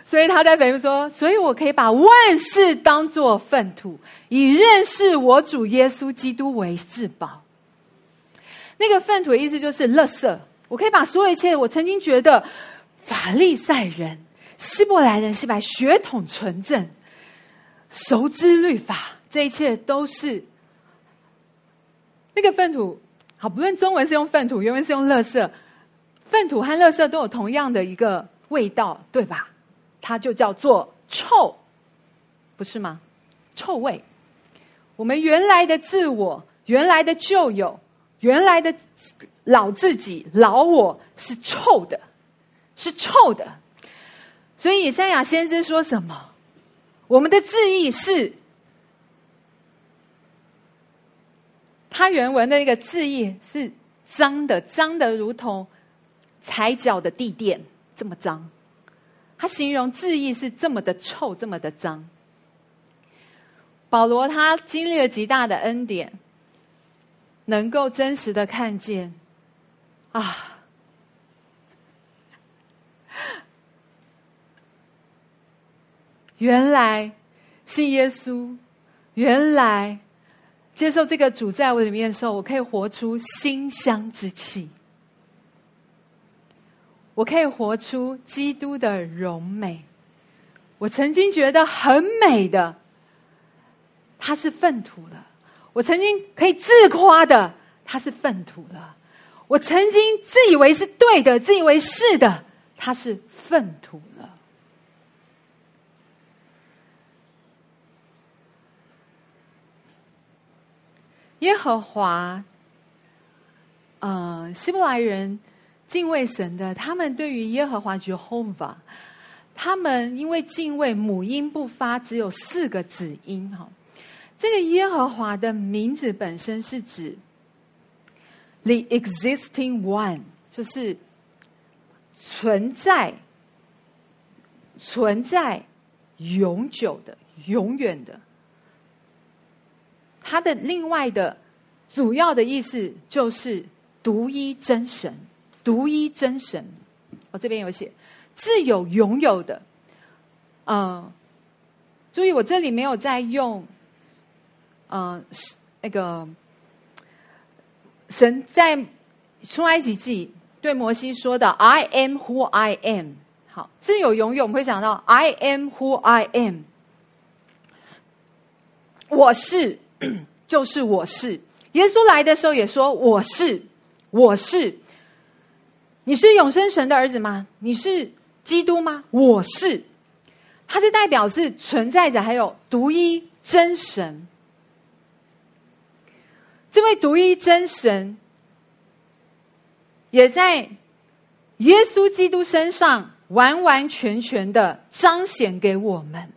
所以他在北部说：“所以我可以把万事当作粪土，以认识我主耶稣基督为至宝。”那个粪土的意思就是垃圾。我可以把所有一切我曾经觉得法利赛人、希伯来人是把血统纯正、熟知律法，这一切都是那个粪土。好，不论中文是用粪土，原文是用垃圾，粪土和垃圾都有同样的一个味道，对吧？它就叫做臭，不是吗？臭味。我们原来的自我、原来的旧有、原来的老自己、老我是臭的，是臭的。所以以赛亚先生说什么？我们的字义是，他原文的那个字义是脏的，脏的如同踩脚的地垫这么脏。他形容字义是这么的臭，这么的脏。保罗他经历了极大的恩典，能够真实的看见，啊，原来信耶稣，原来接受这个主在我里面的时候，我可以活出馨香之气。我可以活出基督的荣美。我曾经觉得很美的，它是粪土了；我曾经可以自夸的，它是粪土了；我曾经自以为是对的、自以为是的，它是粪土了。耶和华，呃，希伯来人。敬畏神的，他们对于耶和华 Jehovah，他们因为敬畏母音不发，只有四个子音哈。这个耶和华的名字本身是指 the existing one，就是存在、存在、永久的、永远的。它的另外的主要的意思就是独一真神。独一真神，我这边有写自有拥有的，嗯，注意我这里没有在用，嗯，那个神在出埃及记对摩西说的 “I am who I am”，好，自有拥有，我们会想到 “I am who I am”，我是 就是我是，耶稣来的时候也说我是，我是。你是永生神的儿子吗？你是基督吗？我是，他是代表是存在着，还有独一真神。这位独一真神，也在耶稣基督身上完完全全的彰显给我们。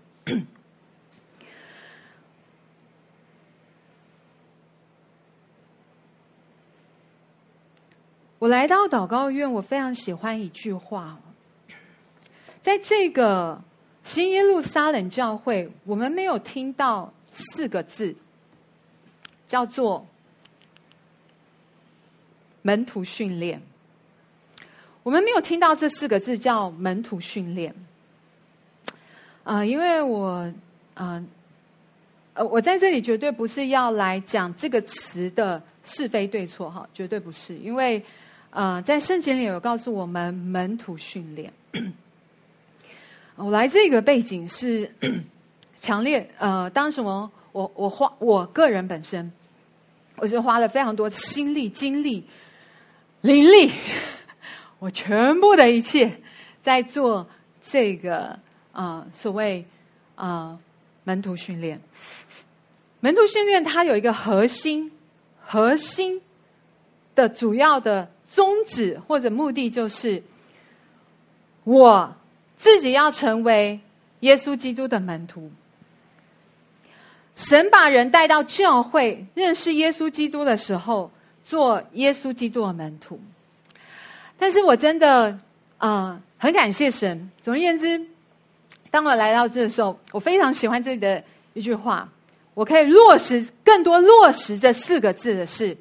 我来到祷告院，我非常喜欢一句话，在这个新耶路撒冷教会，我们没有听到四个字，叫做门徒训练。我们没有听到这四个字叫门徒训练。啊，因为我，啊，呃，我在这里绝对不是要来讲这个词的是非对错，哈，绝对不是，因为。呃，在圣经里有告诉我们门徒训练。我来自一个背景是 强烈呃，当时我我我花我个人本身，我就花了非常多心力、精力、灵力，我全部的一切在做这个啊所谓啊门徒训练。门徒训练它有一个核心核心的主要的宗旨或者目的，就是我自己要成为耶稣基督的门徒。神把人带到教会认识耶稣基督的时候，做耶稣基督的门徒。但是我真的啊，很感谢神。总而言之，当我来到这的时候，我非常喜欢这里的一句话。我可以落实更多落实这四个字的是：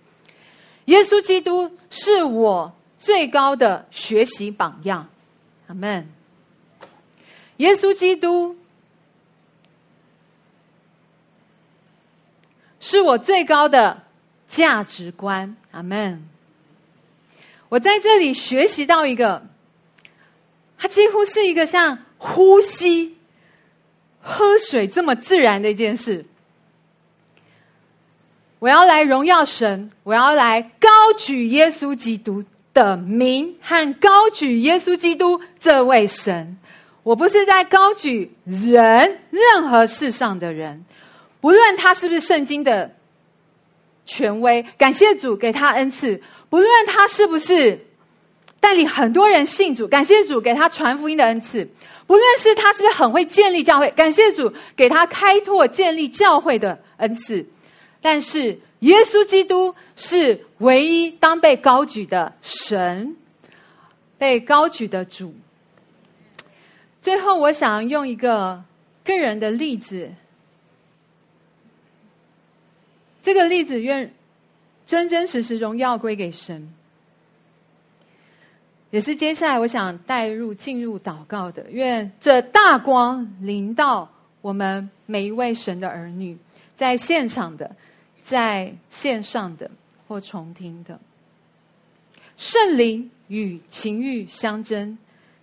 耶稣基督是我最高的学习榜样。阿门。耶稣基督。是我最高的价值观，阿门。我在这里学习到一个，它几乎是一个像呼吸、喝水这么自然的一件事。我要来荣耀神，我要来高举耶稣基督的名和高举耶稣基督这位神。我不是在高举人，任何世上的人。不论他是不是圣经的权威，感谢主给他恩赐；不论他是不是带领很多人信主，感谢主给他传福音的恩赐；不论是他是不是很会建立教会，感谢主给他开拓建立教会的恩赐。但是耶稣基督是唯一当被高举的神，被高举的主。最后，我想用一个个人的例子。这个例子，愿真真实实荣耀归给神，也是接下来我想带入进入祷告的。愿这大光临到我们每一位神的儿女，在现场的，在线上的或重听的，圣灵与情欲相争，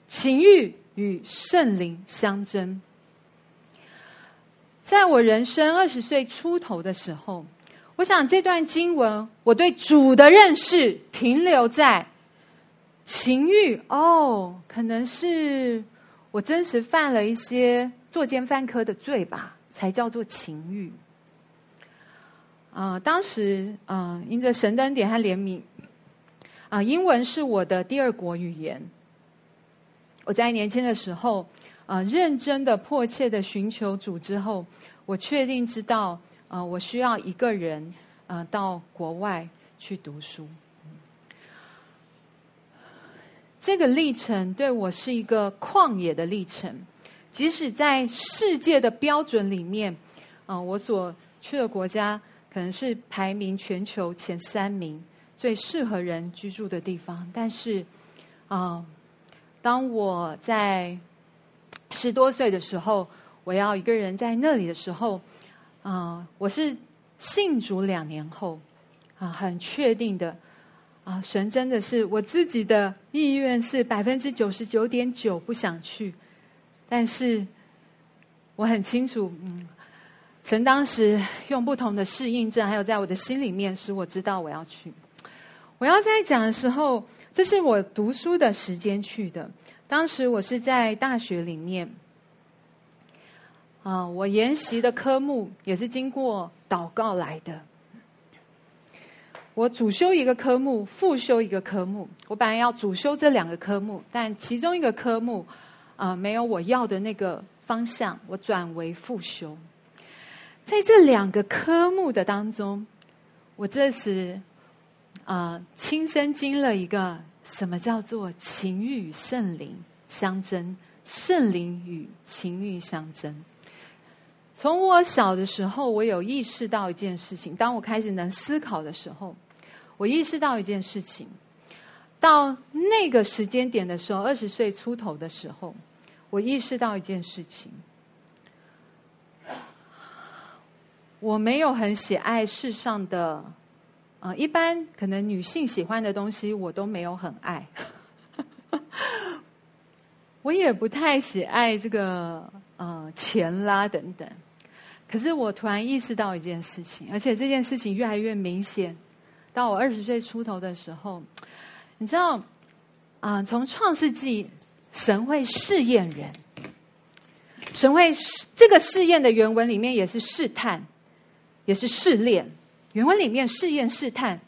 情欲与圣灵相争。在我人生二十岁出头的时候。我想这段经文，我对主的认识停留在情欲哦，可能是我真实犯了一些作奸犯科的罪吧，才叫做情欲。啊，当时啊，因着神恩典和怜悯，啊，英文是我的第二国语言。我在年轻的时候啊，认真的、迫切的寻求主之后，我确定知道。啊，我需要一个人啊，到国外去读书。这个历程对我是一个旷野的历程，即使在世界的标准里面，啊，我所去的国家可能是排名全球前三名最适合人居住的地方，但是啊，当我在十多岁的时候，我要一个人在那里的时候。啊，我是信主两年后，啊，很确定的，啊，神真的是我自己的意愿是百分之九十九点九不想去，但是我很清楚，嗯，神当时用不同的适应症，还有在我的心里面，使我知道我要去。我要在讲的时候，这是我读书的时间去的，当时我是在大学里面。啊，我研习的科目也是经过祷告来的。我主修一个科目，副修一个科目。我本来要主修这两个科目，但其中一个科目啊没有我要的那个方向，我转为副修。在这两个科目的当中，我这时啊亲身经了一个什么叫做情欲与圣灵相争，圣灵与情欲相争。从我小的时候，我有意识到一件事情。当我开始能思考的时候，我意识到一件事情。到那个时间点的时候，二十岁出头的时候，我意识到一件事情：我没有很喜爱世上的，啊，一般可能女性喜欢的东西，我都没有很爱。我也不太喜爱这个，呃，钱啦等等。可是我突然意识到一件事情，而且这件事情越来越明显。到我二十岁出头的时候，你知道，啊，从创世纪，神会试验人，神会试这个试验的原文里面也是试探，也是试炼，原文里面试验、试探、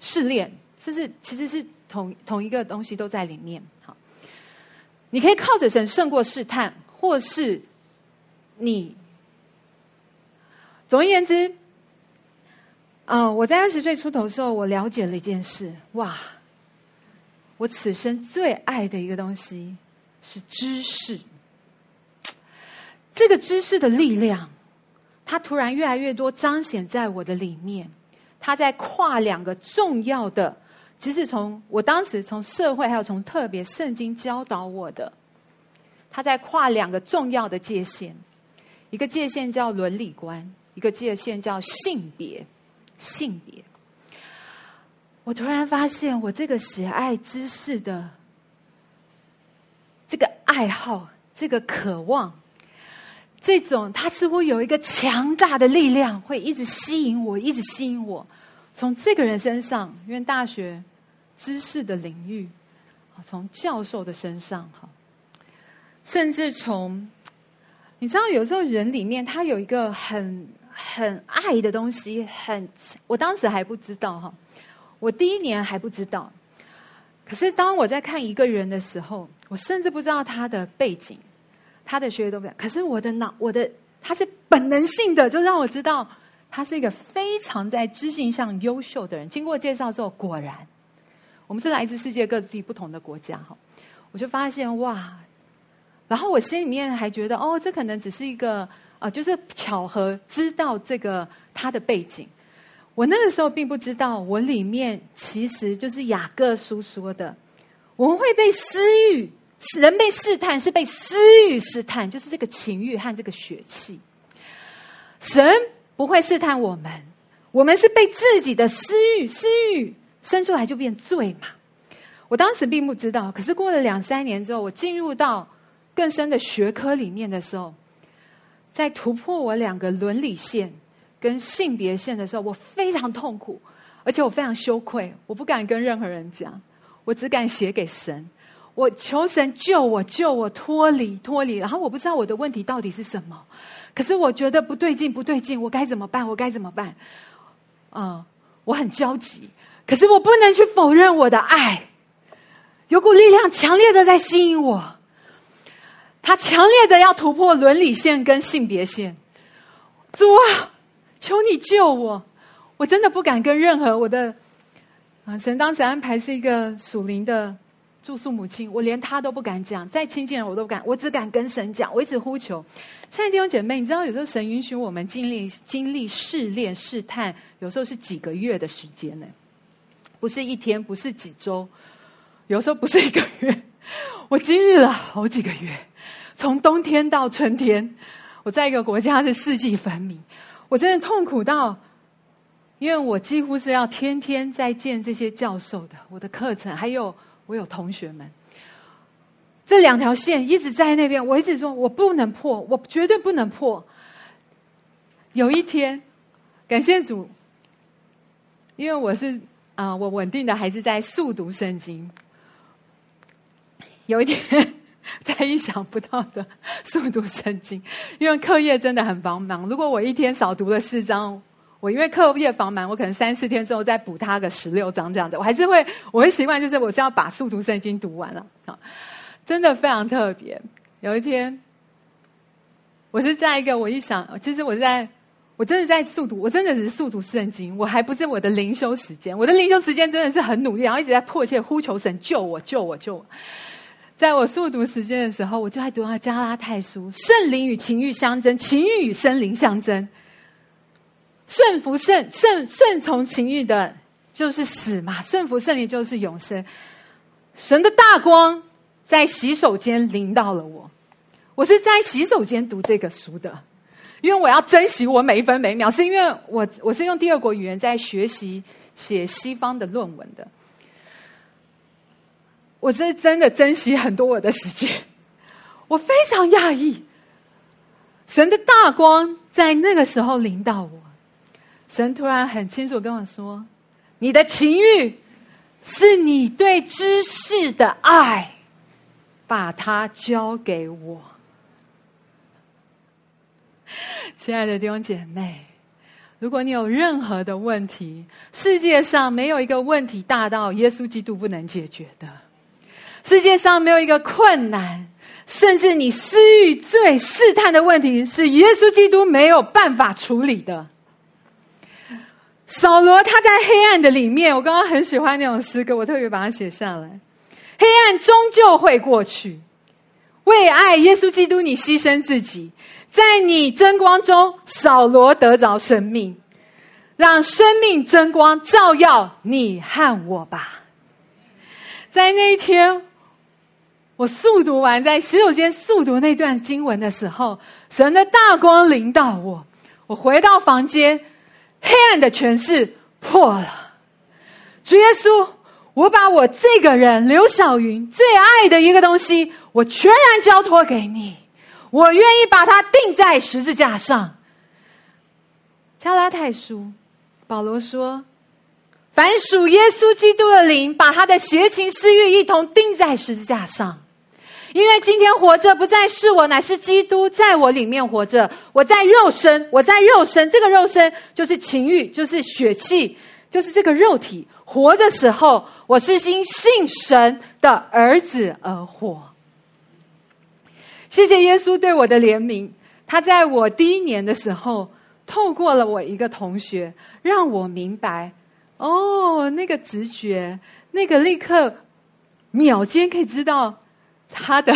试炼，这是其实是同同一个东西都在里面。好，你可以靠着神胜过试探，或是你，总而言之，啊，我在二十岁出头的时候，我了解了一件事，哇，我此生最爱的一个东西是知识，这个知识的力量。它突然越来越多彰显在我的里面，它在跨两个重要的，其实从我当时从社会还有从特别圣经教导我的，它在跨两个重要的界限，一个界限叫伦理观，一个界限叫性别，性别。我突然发现，我这个喜爱知识的这个爱好，这个渴望。这种，他似乎有一个强大的力量，会一直吸引我，一直吸引我。从这个人身上，因为大学知识的领域，从教授的身上，哈，甚至从，你知道，有时候人里面他有一个很很爱的东西，很，我当时还不知道哈，我第一年还不知道。可是当我在看一个人的时候，我甚至不知道他的背景。他的学业都不可是我的脑，我的他是本能性的，就让我知道他是一个非常在知性上优秀的人。经过介绍之后，果然，我们是来自世界各地不同的国家哈，我就发现哇，然后我心里面还觉得哦，这可能只是一个啊，就是巧合，知道这个他的背景。我那个时候并不知道，我里面其实就是雅各书说的，我们会被私欲。人被试探是被私欲试探，就是这个情欲和这个血气。神不会试探我们，我们是被自己的私欲、私欲生出来就变罪嘛。我当时并不知道，可是过了两三年之后，我进入到更深的学科里面的时候，在突破我两个伦理线跟性别线的时候，我非常痛苦，而且我非常羞愧，我不敢跟任何人讲，我只敢写给神。我求神救我，救我脱离脱离，然后我不知道我的问题到底是什么，可是我觉得不对劲，不对劲，我该怎么办？我该怎么办？嗯，我很焦急，可是我不能去否认我的爱，有股力量强烈的在吸引我，他强烈的要突破伦理线跟性别线，主啊，求你救我！我真的不敢跟任何我的啊，神当时安排是一个属灵的。住宿母亲，我连他都不敢讲，再亲近人我都不敢，我只敢跟神讲，我一直呼求。亲爱的弟兄姐妹，你知道有时候神允许我们经历经历试炼试探，有时候是几个月的时间呢？不是一天，不是几周，有时候不是一个月。我经历了好几个月，从冬天到春天，我在一个国家是四季分明，我真的痛苦到，因为我几乎是要天天在见这些教授的，我的课程还有。我有同学们，这两条线一直在那边，我一直说我不能破，我绝对不能破。有一天，感谢主，因为我是啊，我稳定的还是在速读圣经。有一天，在意想不到的速读圣经，因为课业真的很繁忙，如果我一天少读了四章。我因为课业繁忙，我可能三四天之后再补他个十六章这样子，我还是会，我会习惯就是我是要把速读圣经读完了啊，真的非常特别。有一天，我是在一个我一想，其实我在，我真的在速读，我真的只是速读圣经，我还不是我的灵修时间，我的灵修时间真的是很努力，然后一直在迫切呼求神救我，救我，救我。在我速读时间的时候，我就在读到加拉太书，圣灵与情欲相争，情欲与生灵相争。顺服圣圣顺从情欲的，就是死嘛；顺服圣灵就是永生。神的大光在洗手间临到了我，我是在洗手间读这个书的，因为我要珍惜我每一分每一秒，是因为我我是用第二国语言在学习写西方的论文的，我是真的珍惜很多我的时间，我非常讶异，神的大光在那个时候临到我。神突然很清楚跟我说：“你的情欲是你对知识的爱，把它交给我。”亲爱的弟兄姐妹，如果你有任何的问题，世界上没有一个问题大到耶稣基督不能解决的。世界上没有一个困难，甚至你私欲最试探的问题，是耶稣基督没有办法处理的。扫罗他在黑暗的里面，我刚刚很喜欢那种诗歌，我特别把它写下来。黑暗终究会过去，为爱耶稣基督，你牺牲自己。在你争光中，扫罗得着生命，让生命争光照耀你和我吧。在那一天，我速读完在洗手间速读那段经文的时候，神的大光临到我，我回到房间，黑暗的权势破了。主耶稣，我把我这个人刘小云最爱的一个东西，我全然交托给你。我愿意把它钉在十字架上。加拉太书，保罗说：“凡属耶稣基督的灵，把他的邪情私欲一同钉在十字架上。因为今天活着不再是我，乃是基督在我里面活着。我在肉身，我在肉身，这个肉身就是情欲，就是血气，就是这个肉体活的时候，我是因信神的儿子而活。”谢谢耶稣对我的怜悯，他在我第一年的时候，透过了我一个同学，让我明白，哦，那个直觉，那个立刻秒间可以知道他的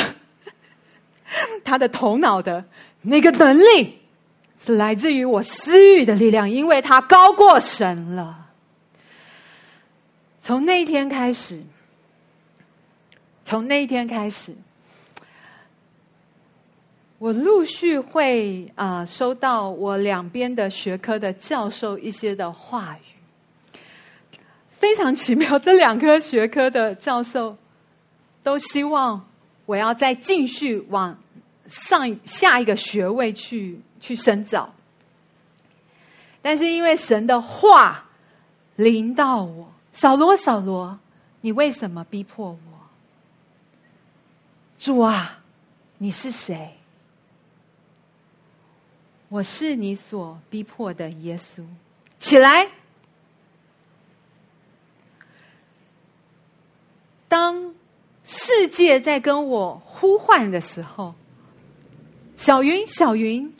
他的头脑的那个能力，是来自于我私欲的力量，因为他高过神了。从那一天开始，从那一天开始。我陆续会啊收到我两边的学科的教授一些的话语，非常奇妙。这两科学科的教授都希望我要再继续往上下一个学位去去深造，但是因为神的话临到我，扫罗，扫罗，你为什么逼迫我？主啊，你是谁？我是你所逼迫的耶稣，起来！当世界在跟我呼唤的时候，小云，小云，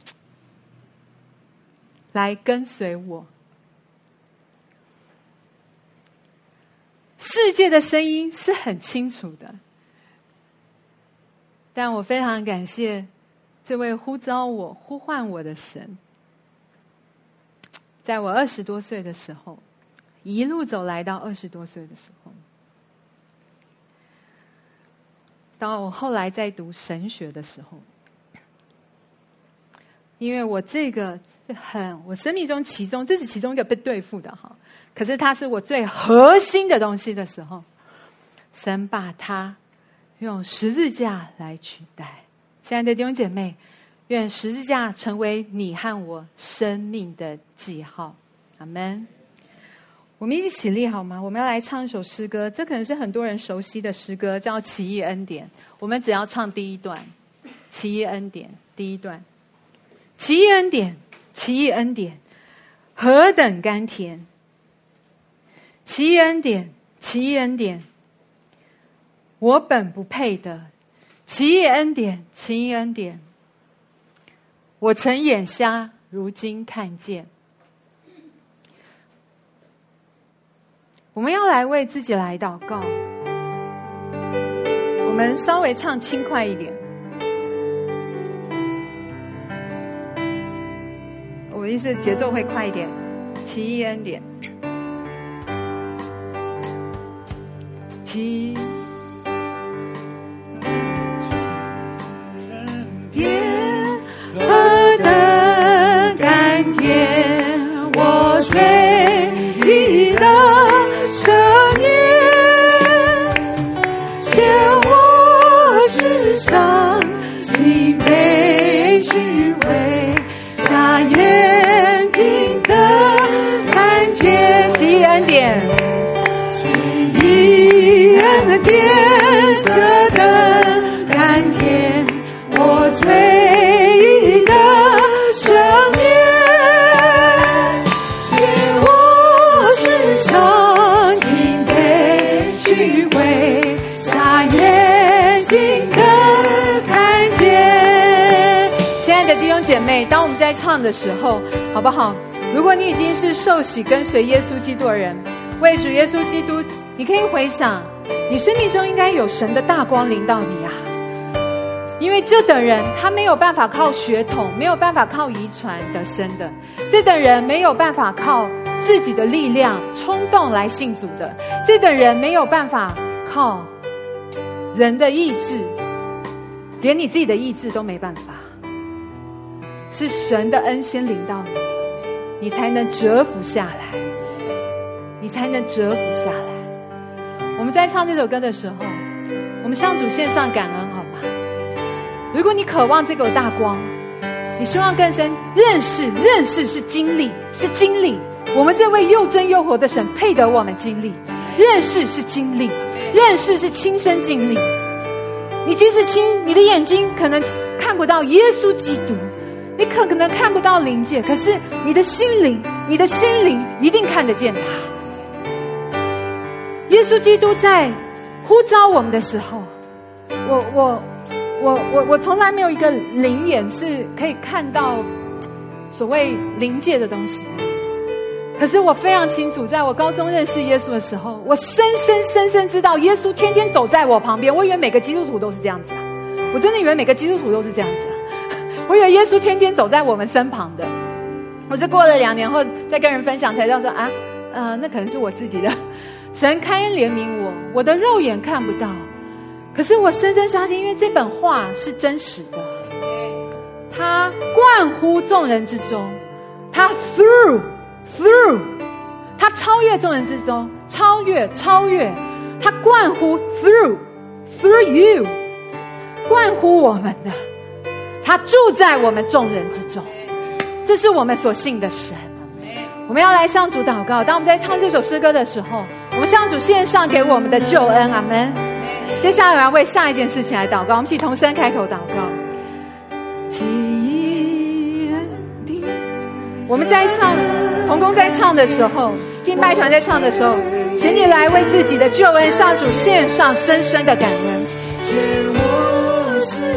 来跟随我。世界的声音是很清楚的，但我非常感谢。这位呼召我、呼唤我的神，在我二十多岁的时候，一路走来到二十多岁的时候，到我后来在读神学的时候，因为我这个很我生命中其中这是其中一个被对付的哈，可是它是我最核心的东西的时候，神把它用十字架来取代。亲爱的弟兄姐妹，愿十字架成为你和我生命的记号。阿门。我们一起起立好吗？我们要来唱一首诗歌，这可能是很多人熟悉的诗歌，叫《奇异恩典》。我们只要唱第一段，《奇异恩典》第一段，《奇异恩典》，奇异恩典，何等甘甜！奇异恩典，奇异恩典，我本不配的。奇异恩典，奇异恩典。我曾眼瞎，如今看见。我们要来为自己来祷告。我们稍微唱轻快一点。我意思节奏会快一点。奇异恩典，奇。的时候，好不好？如果你已经是受洗跟随耶稣基督的人，为主耶稣基督，你可以回想，你生命中应该有神的大光临到你啊。因为这等人他没有办法靠血统，没有办法靠遗传得生的，这等人没有办法靠自己的力量冲动来信主的，这等人没有办法靠人的意志，连你自己的意志都没办法，是神的恩先领到你，你才能折服下来，你才能折服下来。我们在唱这首歌的时候，我们向主献上感恩，好吗？如果你渴望这个大光，你希望更深认识，认识是经历，是经历。我们这位又真又活的神配得我们经历，认识是经历，认识是亲身经历。你即使亲，你的眼睛可能看不到耶稣基督，你可可能看不到灵界，可是你的心灵，你的心灵一定看得见他。耶稣基督在呼召我们的时候，我我。我我我从来没有一个灵眼是可以看到所谓灵界的东西，可是我非常清楚，在我高中认识耶稣的时候，我深深深深知道耶稣天天走在我旁边。我以为每个基督徒都是这样子啊，我真的以为每个基督徒都是这样子啊，我以为耶稣天天走在我们身旁的。我是过了两年后再跟人分享才知道说啊，呃，那可能是我自己的。神开恩怜悯我，我的肉眼看不到。可是我深深相信，因为这本话是真实的，它贯乎众人之中，它 through through，它超越众人之中，超越超越，它贯乎 through through you，贯乎我们的，他住在我们众人之中，这是我们所信的神。我们要来向主祷告。当我们在唱这首诗歌的时候，我们向主献上给我们的救恩。阿门。接下来我要为下一件事情来祷告，我们一起同声开口祷告。我们在唱，童工在唱的时候，敬拜团在唱的时候，请你来为自己的救恩上主献上深深的感恩。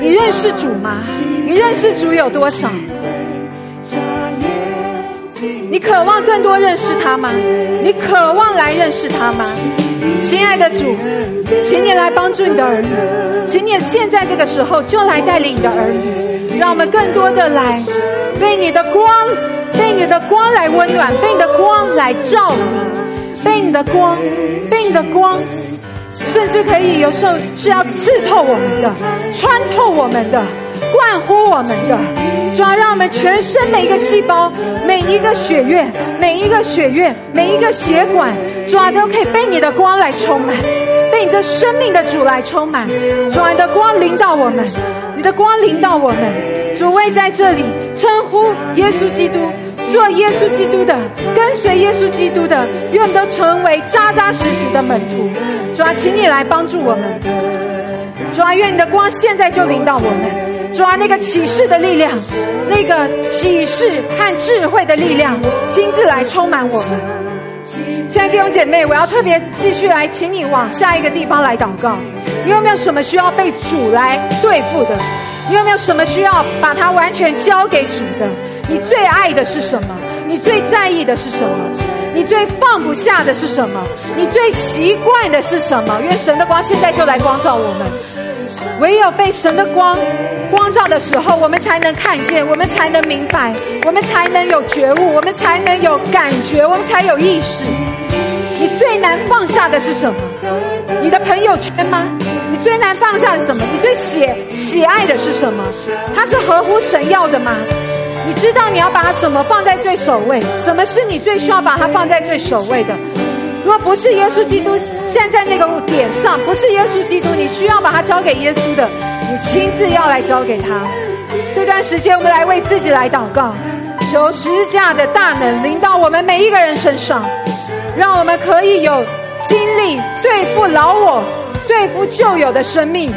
你认识主吗？你认识主有多少？你渴望更多认识他吗？你渴望来认识他吗？亲爱的主，请你来帮助你的儿女，请你现在这个时候就来带领你的儿女，让我们更多的来被你的光，被你的光来温暖，被你的光来照明，被你的光，被你的光，甚至可以有时候是要刺透我们的，穿透我们的。灌乎我们的，主要让我们全身每一个细胞、每一个血液、每一个血液、每一个血管，主要都可以被你的光来充满，你这生命的主来充满。主你的光临到我们，你的光临到我们，主位在这里，称呼耶稣基督，做耶稣基督的，跟随耶稣基督的，愿都成为扎扎实实的门徒。主啊请你来帮助我们，主啊愿你的光现在就临到我们。主啊，那个启示的力量，那个启示和智慧的力量，亲自来充满我们。亲爱的弟兄姐妹，我要特别继续来，请你往下一个地方来祷告。你有没有什么需要被主来对付的？你有没有什么需要把它完全交给主的？你最爱的是什么？你最在意的是什么？你最放不下的是什么？你最习惯的是什么？愿神的光现在就来光照我们。唯有被神的光光照的时候，我们才能看见，我们才能明白，我们才能有觉悟，我们才能有感觉，我们才有意识。你最难放下的是什么？你的朋友圈吗？你最难放下是什么？你最喜喜爱的是什么？它是合乎神要的吗？你知道你要把什么放在最首位？什么是你最需要把它放在最首位的？如果不是耶稣基督现在那个点上，不是耶稣基督，你需要把它交给耶稣的，你亲自要来交给他。这段时间，我们来为自己来祷告，求十字架的大能临到我们每一个人身上，让我们可以有经历对付老我、对付旧有的生命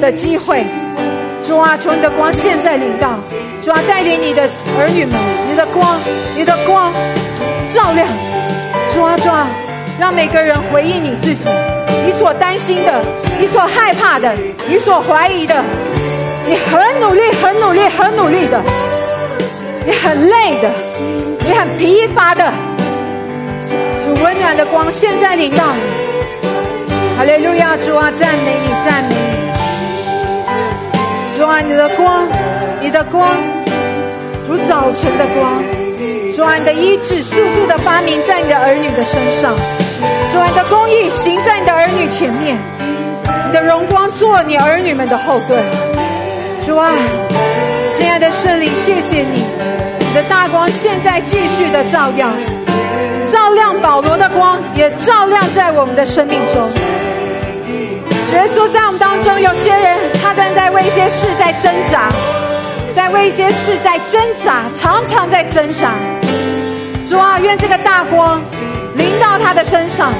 的机会。主啊，求你的光现在临到，主啊，带领你的儿女们，你的光，你的光照亮，主啊，主啊，让每个人回应你自己，你所担心的，你所害怕的，你所怀疑的，你很努力，很努力，很努力的，你很累的，你很疲乏的，主温暖的光现在临到你。哈利路亚，主啊，赞美你，赞美你。主啊，你的光，你的光，如早晨的光。主啊，你的医治速度的发明在你的儿女的身上。主啊，你的公义行在你的儿女前面。你的荣光做你儿女们的后盾。主啊，亲爱的圣灵，谢谢你，你的大光现在继续的照耀，照亮保罗的光，也照亮在我们的生命中。耶稣在我们当中，有些人正在为一些事在挣扎，在为一些事在挣扎，常常在挣扎。主啊，愿这个大光临到他的身上。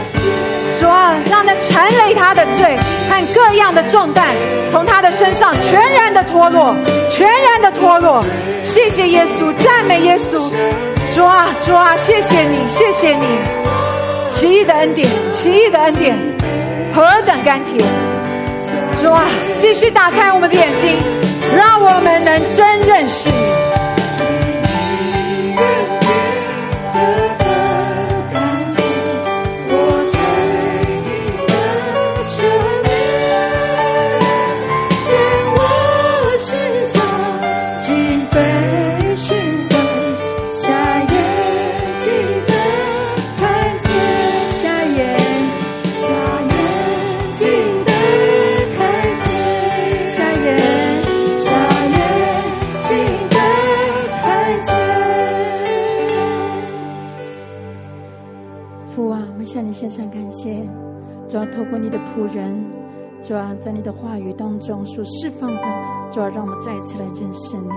主啊，让那缠累他的罪和各样的重担从他的身上全然的脱落，全然的脱落。谢谢耶稣，赞美耶稣。主啊，主啊，谢谢你，谢谢你，奇异的恩典，奇异的恩典，何等甘甜！主啊，继续打开我们的眼睛，让我们能真认识你。主要透过你的仆人，主要在你的话语当中所释放的，主要让我们再次来认识你。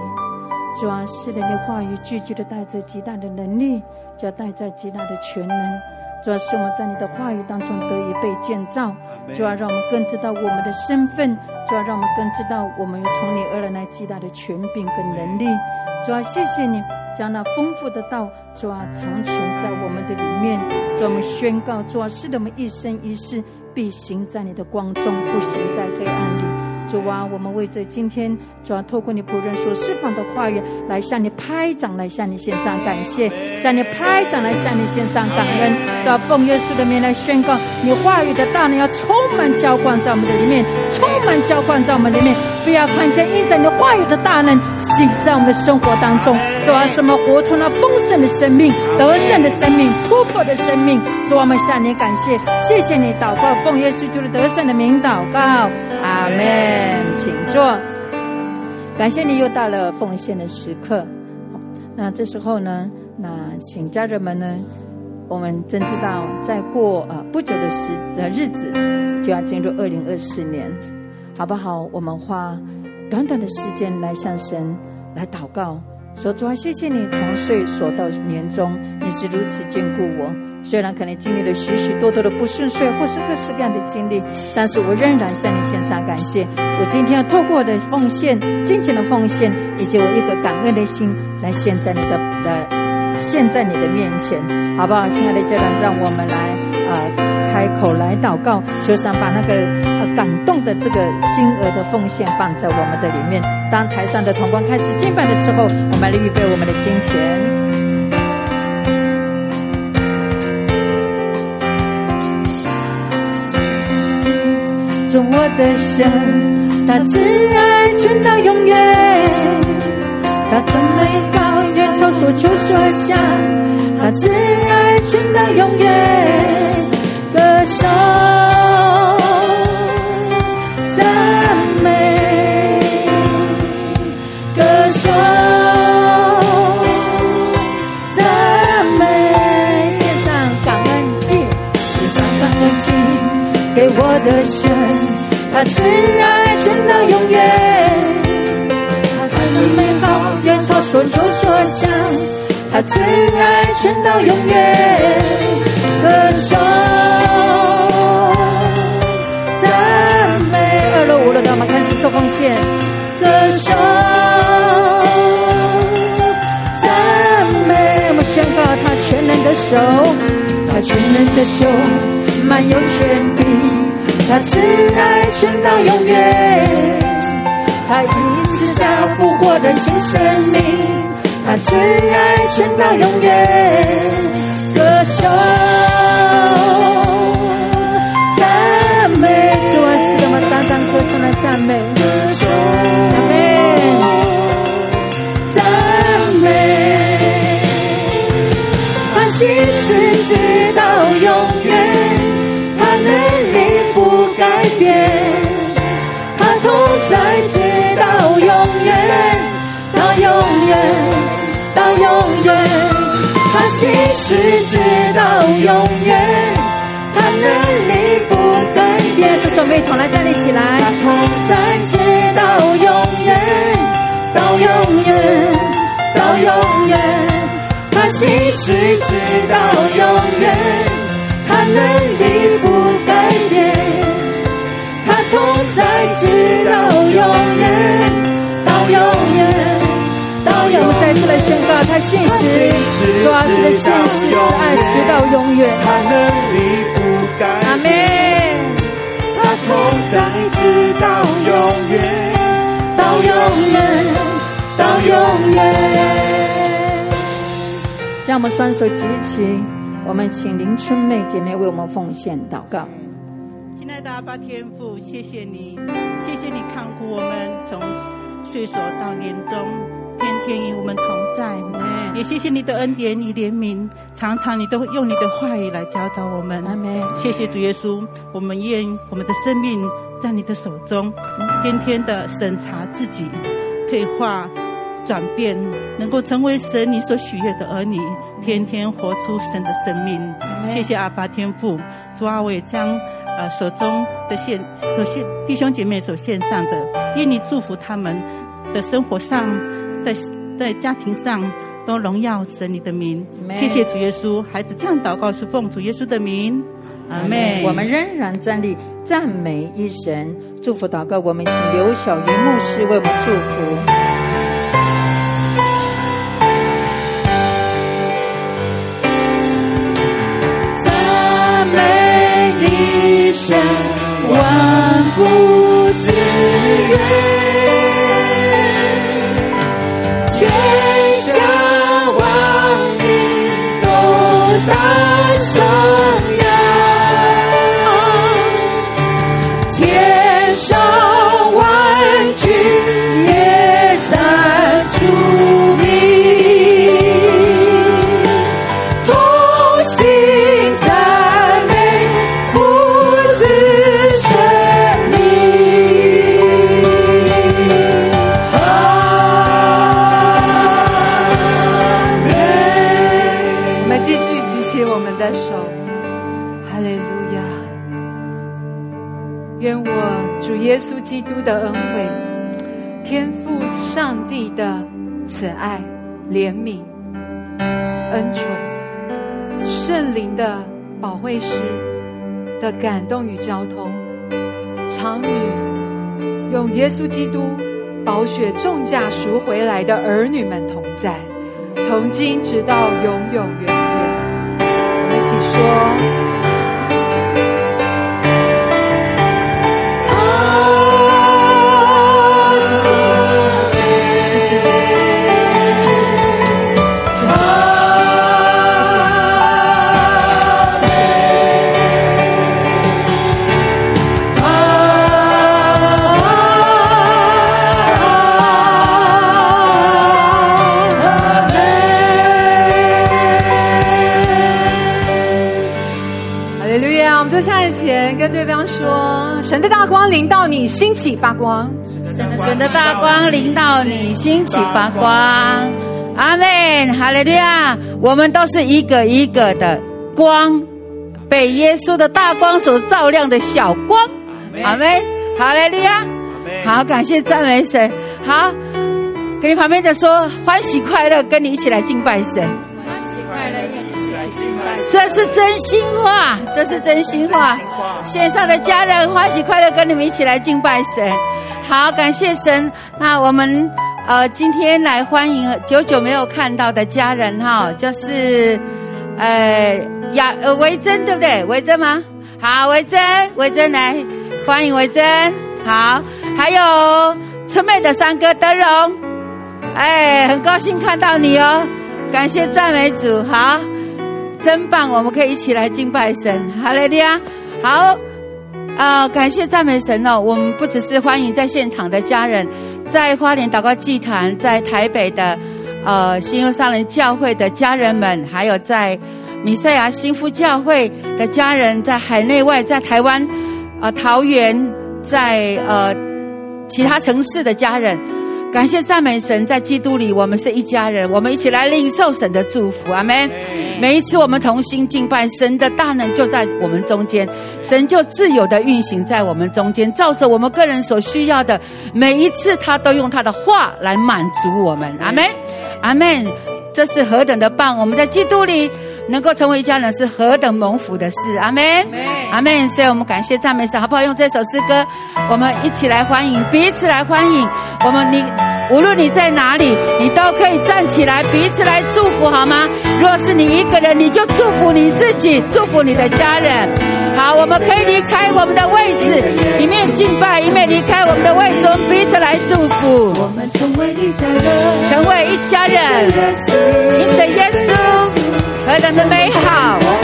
主要是的，你话语句句的带着极大的能力，就要带着极大的全能。主要是我们在你的话语当中得以被建造，主要让我们更知道我们的身份，主要让我们更知道我们有从你而来那极大的权柄跟能力。主要谢谢你。将那丰富的道，主要，长存在我们的里面。主，我们宣告，主要，是的，我们一生一世必行在你的光中，不行在黑暗里。主啊，我们为这今天主要透过你仆人所释放的话语，来向你拍掌，来向你献上感谢，向你拍掌，来向你献上感恩。主奉耶稣的名来宣告，你话语的大能要充满浇灌在我们的里面，充满浇灌在我们里面。不要看见印着你话语的大能行在我们的生活当中。主啊，什么活出了丰盛的生命、得胜的生命、突破的生命。主啊，我们向你感谢，谢谢你祷告，奉耶稣基督得胜的名祷告，阿门。请坐。感谢你又到了奉献的时刻。那这时候呢，那请家人们呢，我们真知道，再过啊不久的时的日子，就要进入二零二四年，好不好？我们花短短的时间来向神来祷告，说主啊，谢谢你从岁所到年终，你是如此眷顾我。虽然可能经历了许许多多的不顺遂，或是各式各样的经历，但是我仍然向你献上感谢。我今天要透过我的奉献、金钱的奉献，以及我一个感恩的心，来献在你的的献在你的面前，好不好？亲爱的家人，让我们来啊开口来祷告，就想把那个呃感动的这个金额的奉献放在我们的里面。当台上的同光开始敬拜的时候，我们来预备我们的金钱。的神，他慈爱存到永远，他的美好远超所求所想，他慈爱存到永远，歌声赞美，歌声赞美，献上感恩祭，献上感恩祭给我的神。他慈爱真到永远，他的美好远超所求所想，他慈爱真到永远。歌颂赞美，二楼五楼的我们开始做奉献。歌颂赞美，我们宣告他全能的手，他全能的手，满有权柄。他慈爱存到永远，他一次下复活的新生命。他慈爱存到永远。歌手赞美，主啊，是我们单单歌声来赞美。歌手阿门。赞美，他心事直到永永远，到永远，他心事直到永远，他能力不改变。这首我们一同来站立起来。他同在直到永远，到永远，到永远，他心事直到永远，他能力不改变，他同在直到永远，到永远，我，们再次来宣告，他信实，主啊，这个信实是爱，直到永远。他能力不改阿门。他同在直到永远，到永远，到永远。将我们双手举起，我们请林春妹姐妹为我们奉献祷告。亲爱的阿爸天父，谢谢你，谢谢你看顾我们从岁首到年终，天天与我们同在。也谢谢你的恩典与怜悯，常常你都会用你的话语来教导我们。谢谢主耶稣，我们愿我们的生命在你的手中，天天的审查自己，退化。转变，能够成为神你所许悦的儿女，天天活出神的生命。谢谢阿爸天父，主啊，我也将呃手中的献所献弟兄姐妹所献上的，愿你祝福他们的生活上，在在家庭上都荣耀神你的名。谢谢主耶稣，孩子这样祷告是奉主耶稣的名，阿妹。我们仍然站立赞美一神，祝福祷告。我们请刘小云牧师为我们祝福。赞美一生，万福之源，保惠师的感动与交通，常与用耶稣基督宝血重价赎回来的儿女们同在。从今直到永永远远。我们一起说。光临到你，兴起发光。神的大光临到你，兴起发光。阿门，哈利路亚！我们都是一个一个的光，被耶稣的大光所照亮的小光。阿门，哈利路亚！好，感谢赞美神。好，跟你旁边的说，欢喜快乐，跟你一起来敬拜神。欢喜快乐，一起来敬拜。这是真心话，这是真心话。线上的家人，欢喜快乐，跟你们一起来敬拜神。好，感谢神。那我们呃今天来欢迎久久没有看到的家人哈，就是呃雅呃维珍对不对？维珍吗？好，维珍，维珍来欢迎维珍。好，还有春妹的三哥德荣，哎，很高兴看到你哦，感谢赞美主，好，真棒，我们可以一起来敬拜神，哈利路亚，好，啊，感谢赞美神哦，我们不只是欢迎在现场的家人，在花莲祷告祭坛，在台北的呃新约上人教会的家人们，还有在米赛亚新夫教会的家人，在海内外，在台湾，啊，桃园，在呃其他城市的家人。感谢赞美神，在基督里，我们是一家人，我们一起来领受神的祝福，阿门。每一次我们同心敬拜，神的大能就在我们中间，神就自由的运行在我们中间，照着我们个人所需要的，每一次他都用他的话来满足我们，阿门，阿门。这是何等的棒！我们在基督里。能够成为一家人是何等蒙福的事，阿门，阿门。所以我们感谢赞美神，好不好？用这首诗歌，我们一起来欢迎，彼此来欢迎。我们你无论你在哪里，你都可以站起来，彼此来祝福，好吗？若是你一个人，你就祝福你自己，祝福你的家人。好，我们可以离开我们的位置，一面敬拜，一面离开我们的位置，我们彼此来祝福。我们成为一家人，成为一家人，因着耶稣。何等的美好！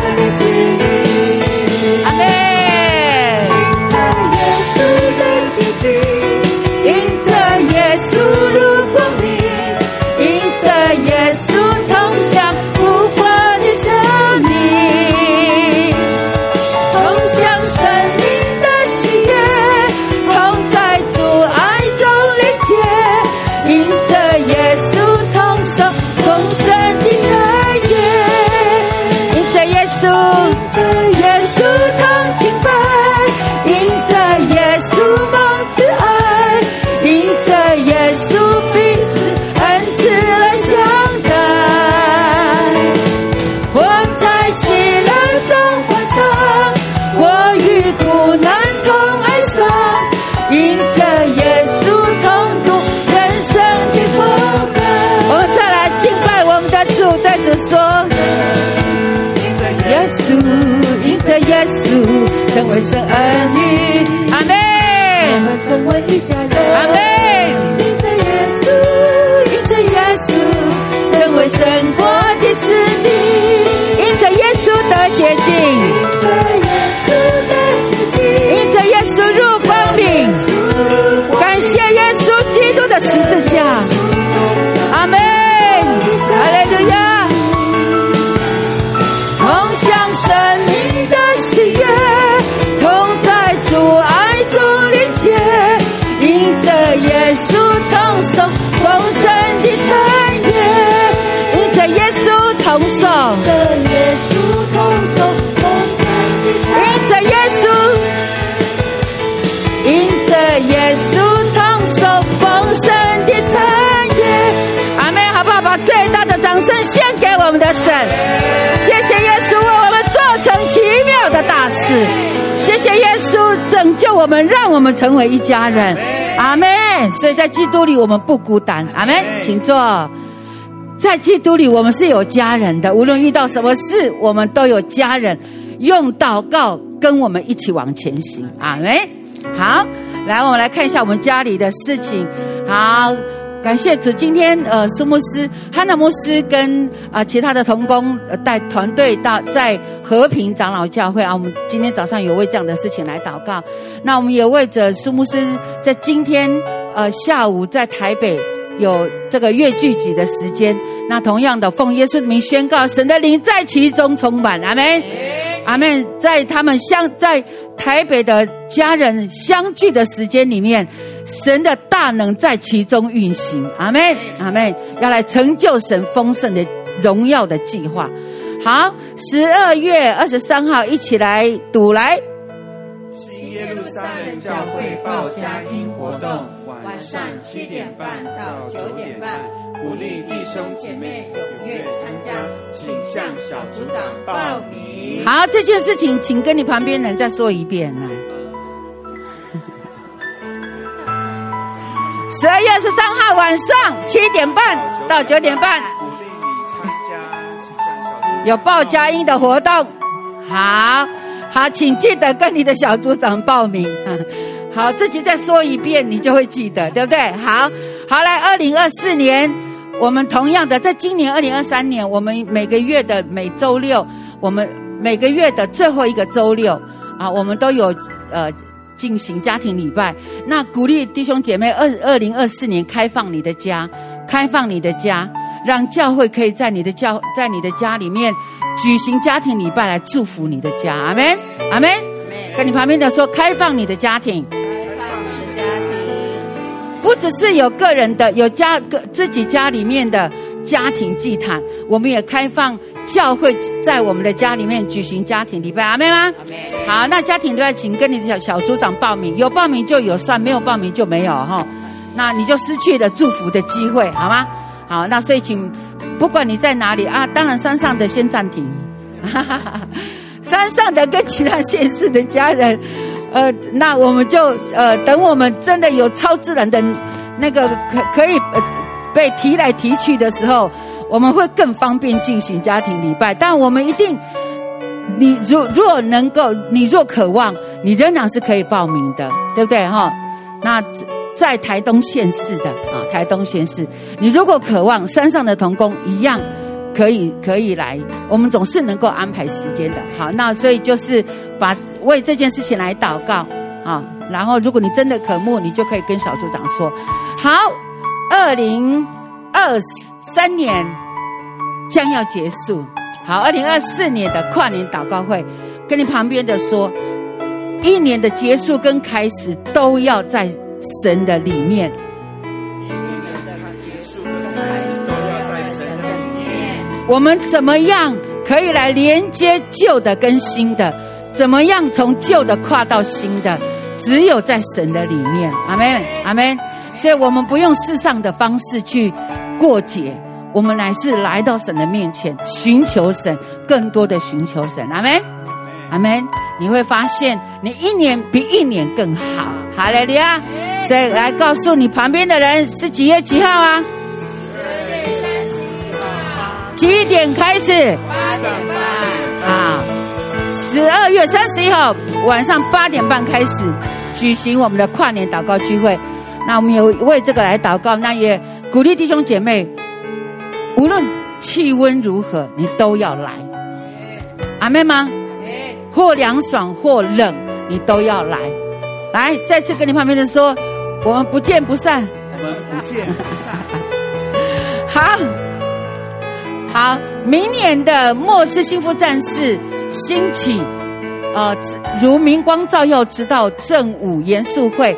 的神，谢谢耶稣为我们做成奇妙的大事，谢谢耶稣拯救我们，让我们成为一家人。阿门。所以在基督里我们不孤单。阿门。请坐。在基督里我们是有家人的，无论遇到什么事，我们都有家人用祷告跟我们一起往前行。阿门。好，来我们来看一下我们家里的事情。好。感谢主，今天呃，苏牧师、那牧师跟啊其他的同工呃带团队到在和平长老教会啊，我们今天早上有为这样的事情来祷告。那我们也为着苏牧师在今天呃下午在台北有这个月聚集的时间，那同样的奉耶稣的名宣告，神的灵在其中充满，阿门，阿门，在他们相在台北的家人相聚的时间里面。神的大能在其中运行，阿门，阿门，要来成就神丰盛的荣耀的计划。好，十二月二十三号一起来读来。新耶路撒冷教会报佳音活动，晚上七点半到九点半，鼓励弟兄姐妹踊跃参加，请向小组长报名。好，这件事情，请跟你旁边人再说一遍来。十二月二十三号晚上七点半到九点半，鼓励你参加有报佳音的活动。好，好，请记得跟你的小组长报名。好，自己再说一遍，你就会记得，对不对？好，好来，二零二四年，我们同样的，在今年二零二三年，我们每个月的每周六，我们每个月的最后一个周六啊，我们都有呃进行家庭礼拜。那鼓励弟兄姐妹，二二零二四年开放你的家，开放你的家，让教会可以在你的教在你的家里面举行家庭礼拜来祝福你的家。阿门，阿门。跟你旁边的说，开放你的家庭。不只是有个人的，有家个自己家里面的家庭祭坛，我们也开放教会在我们的家里面举行家庭礼拜，阿妹吗？好，那家庭礼拜请跟你的小小组长报名，有报名就有算，没有报名就没有哈。那你就失去了祝福的机会，好吗？好，那所以请不管你在哪里啊，当然山上的先暂停，哈哈哈山上的跟其他县市的家人。呃，那我们就呃，等我们真的有超自然的那个可可以被提来提去的时候，我们会更方便进行家庭礼拜。但我们一定，你若若能够，你若渴望，你仍然是可以报名的，对不对哈？那在台东县市的啊，台东县市，你如果渴望，山上的童工一样。可以可以来，我们总是能够安排时间的。好，那所以就是把为这件事情来祷告啊。然后，如果你真的渴慕，你就可以跟小组长说：好，二零二三年将要结束。好，二零二四年的跨年祷告会，跟你旁边的说，一年的结束跟开始都要在神的里面。我们怎么样可以来连接旧的跟新的？怎么样从旧的跨到新的？只有在神的里面，阿门，阿门。所以我们不用世上的方式去过节，我们乃是来到神的面前，寻求神，更多的寻求神，阿门，阿门。你会发现，你一年比一年更好，好嘞，你啊。所以来告诉你旁边的人，是几月几号啊？几点开始？八点半。啊，十二月三十一号晚上八点半开始举行我们的跨年祷告聚会。那我们有为这个来祷告，那也鼓励弟兄姐妹，无论气温如何，你都要来。阿妹吗？或凉爽或冷，你都要来。来，再次跟你旁边的说，我们不见不散。我们不见不散。好。好，明年的末世幸福战士兴起，呃，如明光照耀，直到正午严肃会。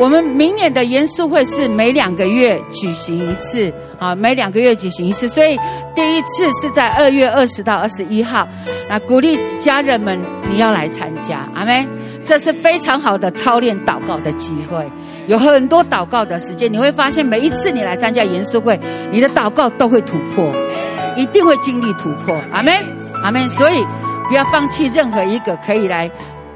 我们明年的严肃会是每两个月举行一次，啊，每两个月举行一次。所以第一次是在二月二十到二十一号，那鼓励家人们你要来参加，阿妹。这是非常好的操练祷告的机会，有很多祷告的时间，你会发现每一次你来参加严肃会，你的祷告都会突破。一定会经历突破，阿门，阿门。所以不要放弃任何一个可以来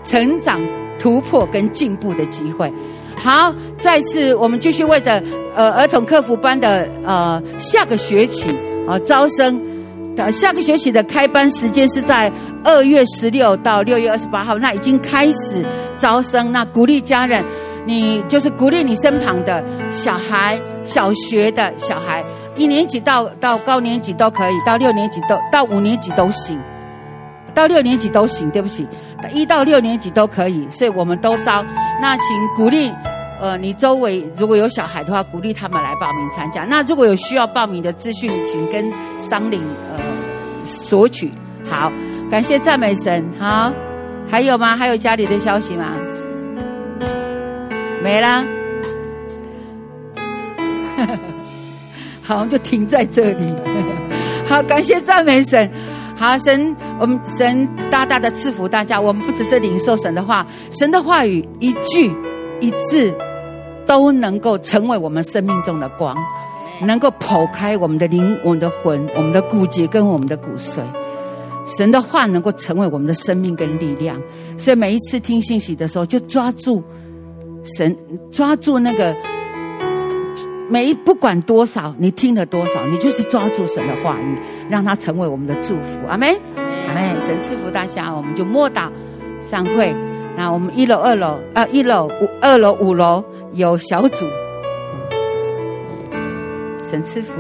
成长、突破跟进步的机会。好，再次我们继续为着呃儿童客服班的呃下个学期啊招生的下个学期的开班时间是在二月十六到六月二十八号，那已经开始招生。那鼓励家人，你就是鼓励你身旁的小孩，小学的小孩。一年级到到高年级都可以，到六年级都到五年级都行，到六年级都行。对不起，一到六年级都可以，所以我们都招。那请鼓励，呃，你周围如果有小孩的话，鼓励他们来报名参加。那如果有需要报名的资讯，请跟商领呃索取。好，感谢赞美神。好，还有吗？还有家里的消息吗？没啦。呵呵好，我们就停在这里。好，感谢赞美神。好，神，我们神大大的赐福大家。我们不只是领受神的话，神的话语一句一字都能够成为我们生命中的光，能够剖开我们的灵、我们的魂、我们的骨节跟我们的骨髓。神的话能够成为我们的生命跟力量。所以每一次听信息的时候，就抓住神，抓住那个。每不管多少，你听了多少，你就是抓住神的话语，让它成为我们的祝福。阿门，阿门。神赐福大家，我们就默祷散会。那我们一楼、二楼啊，一楼、五、二楼、五楼有小组，神赐福。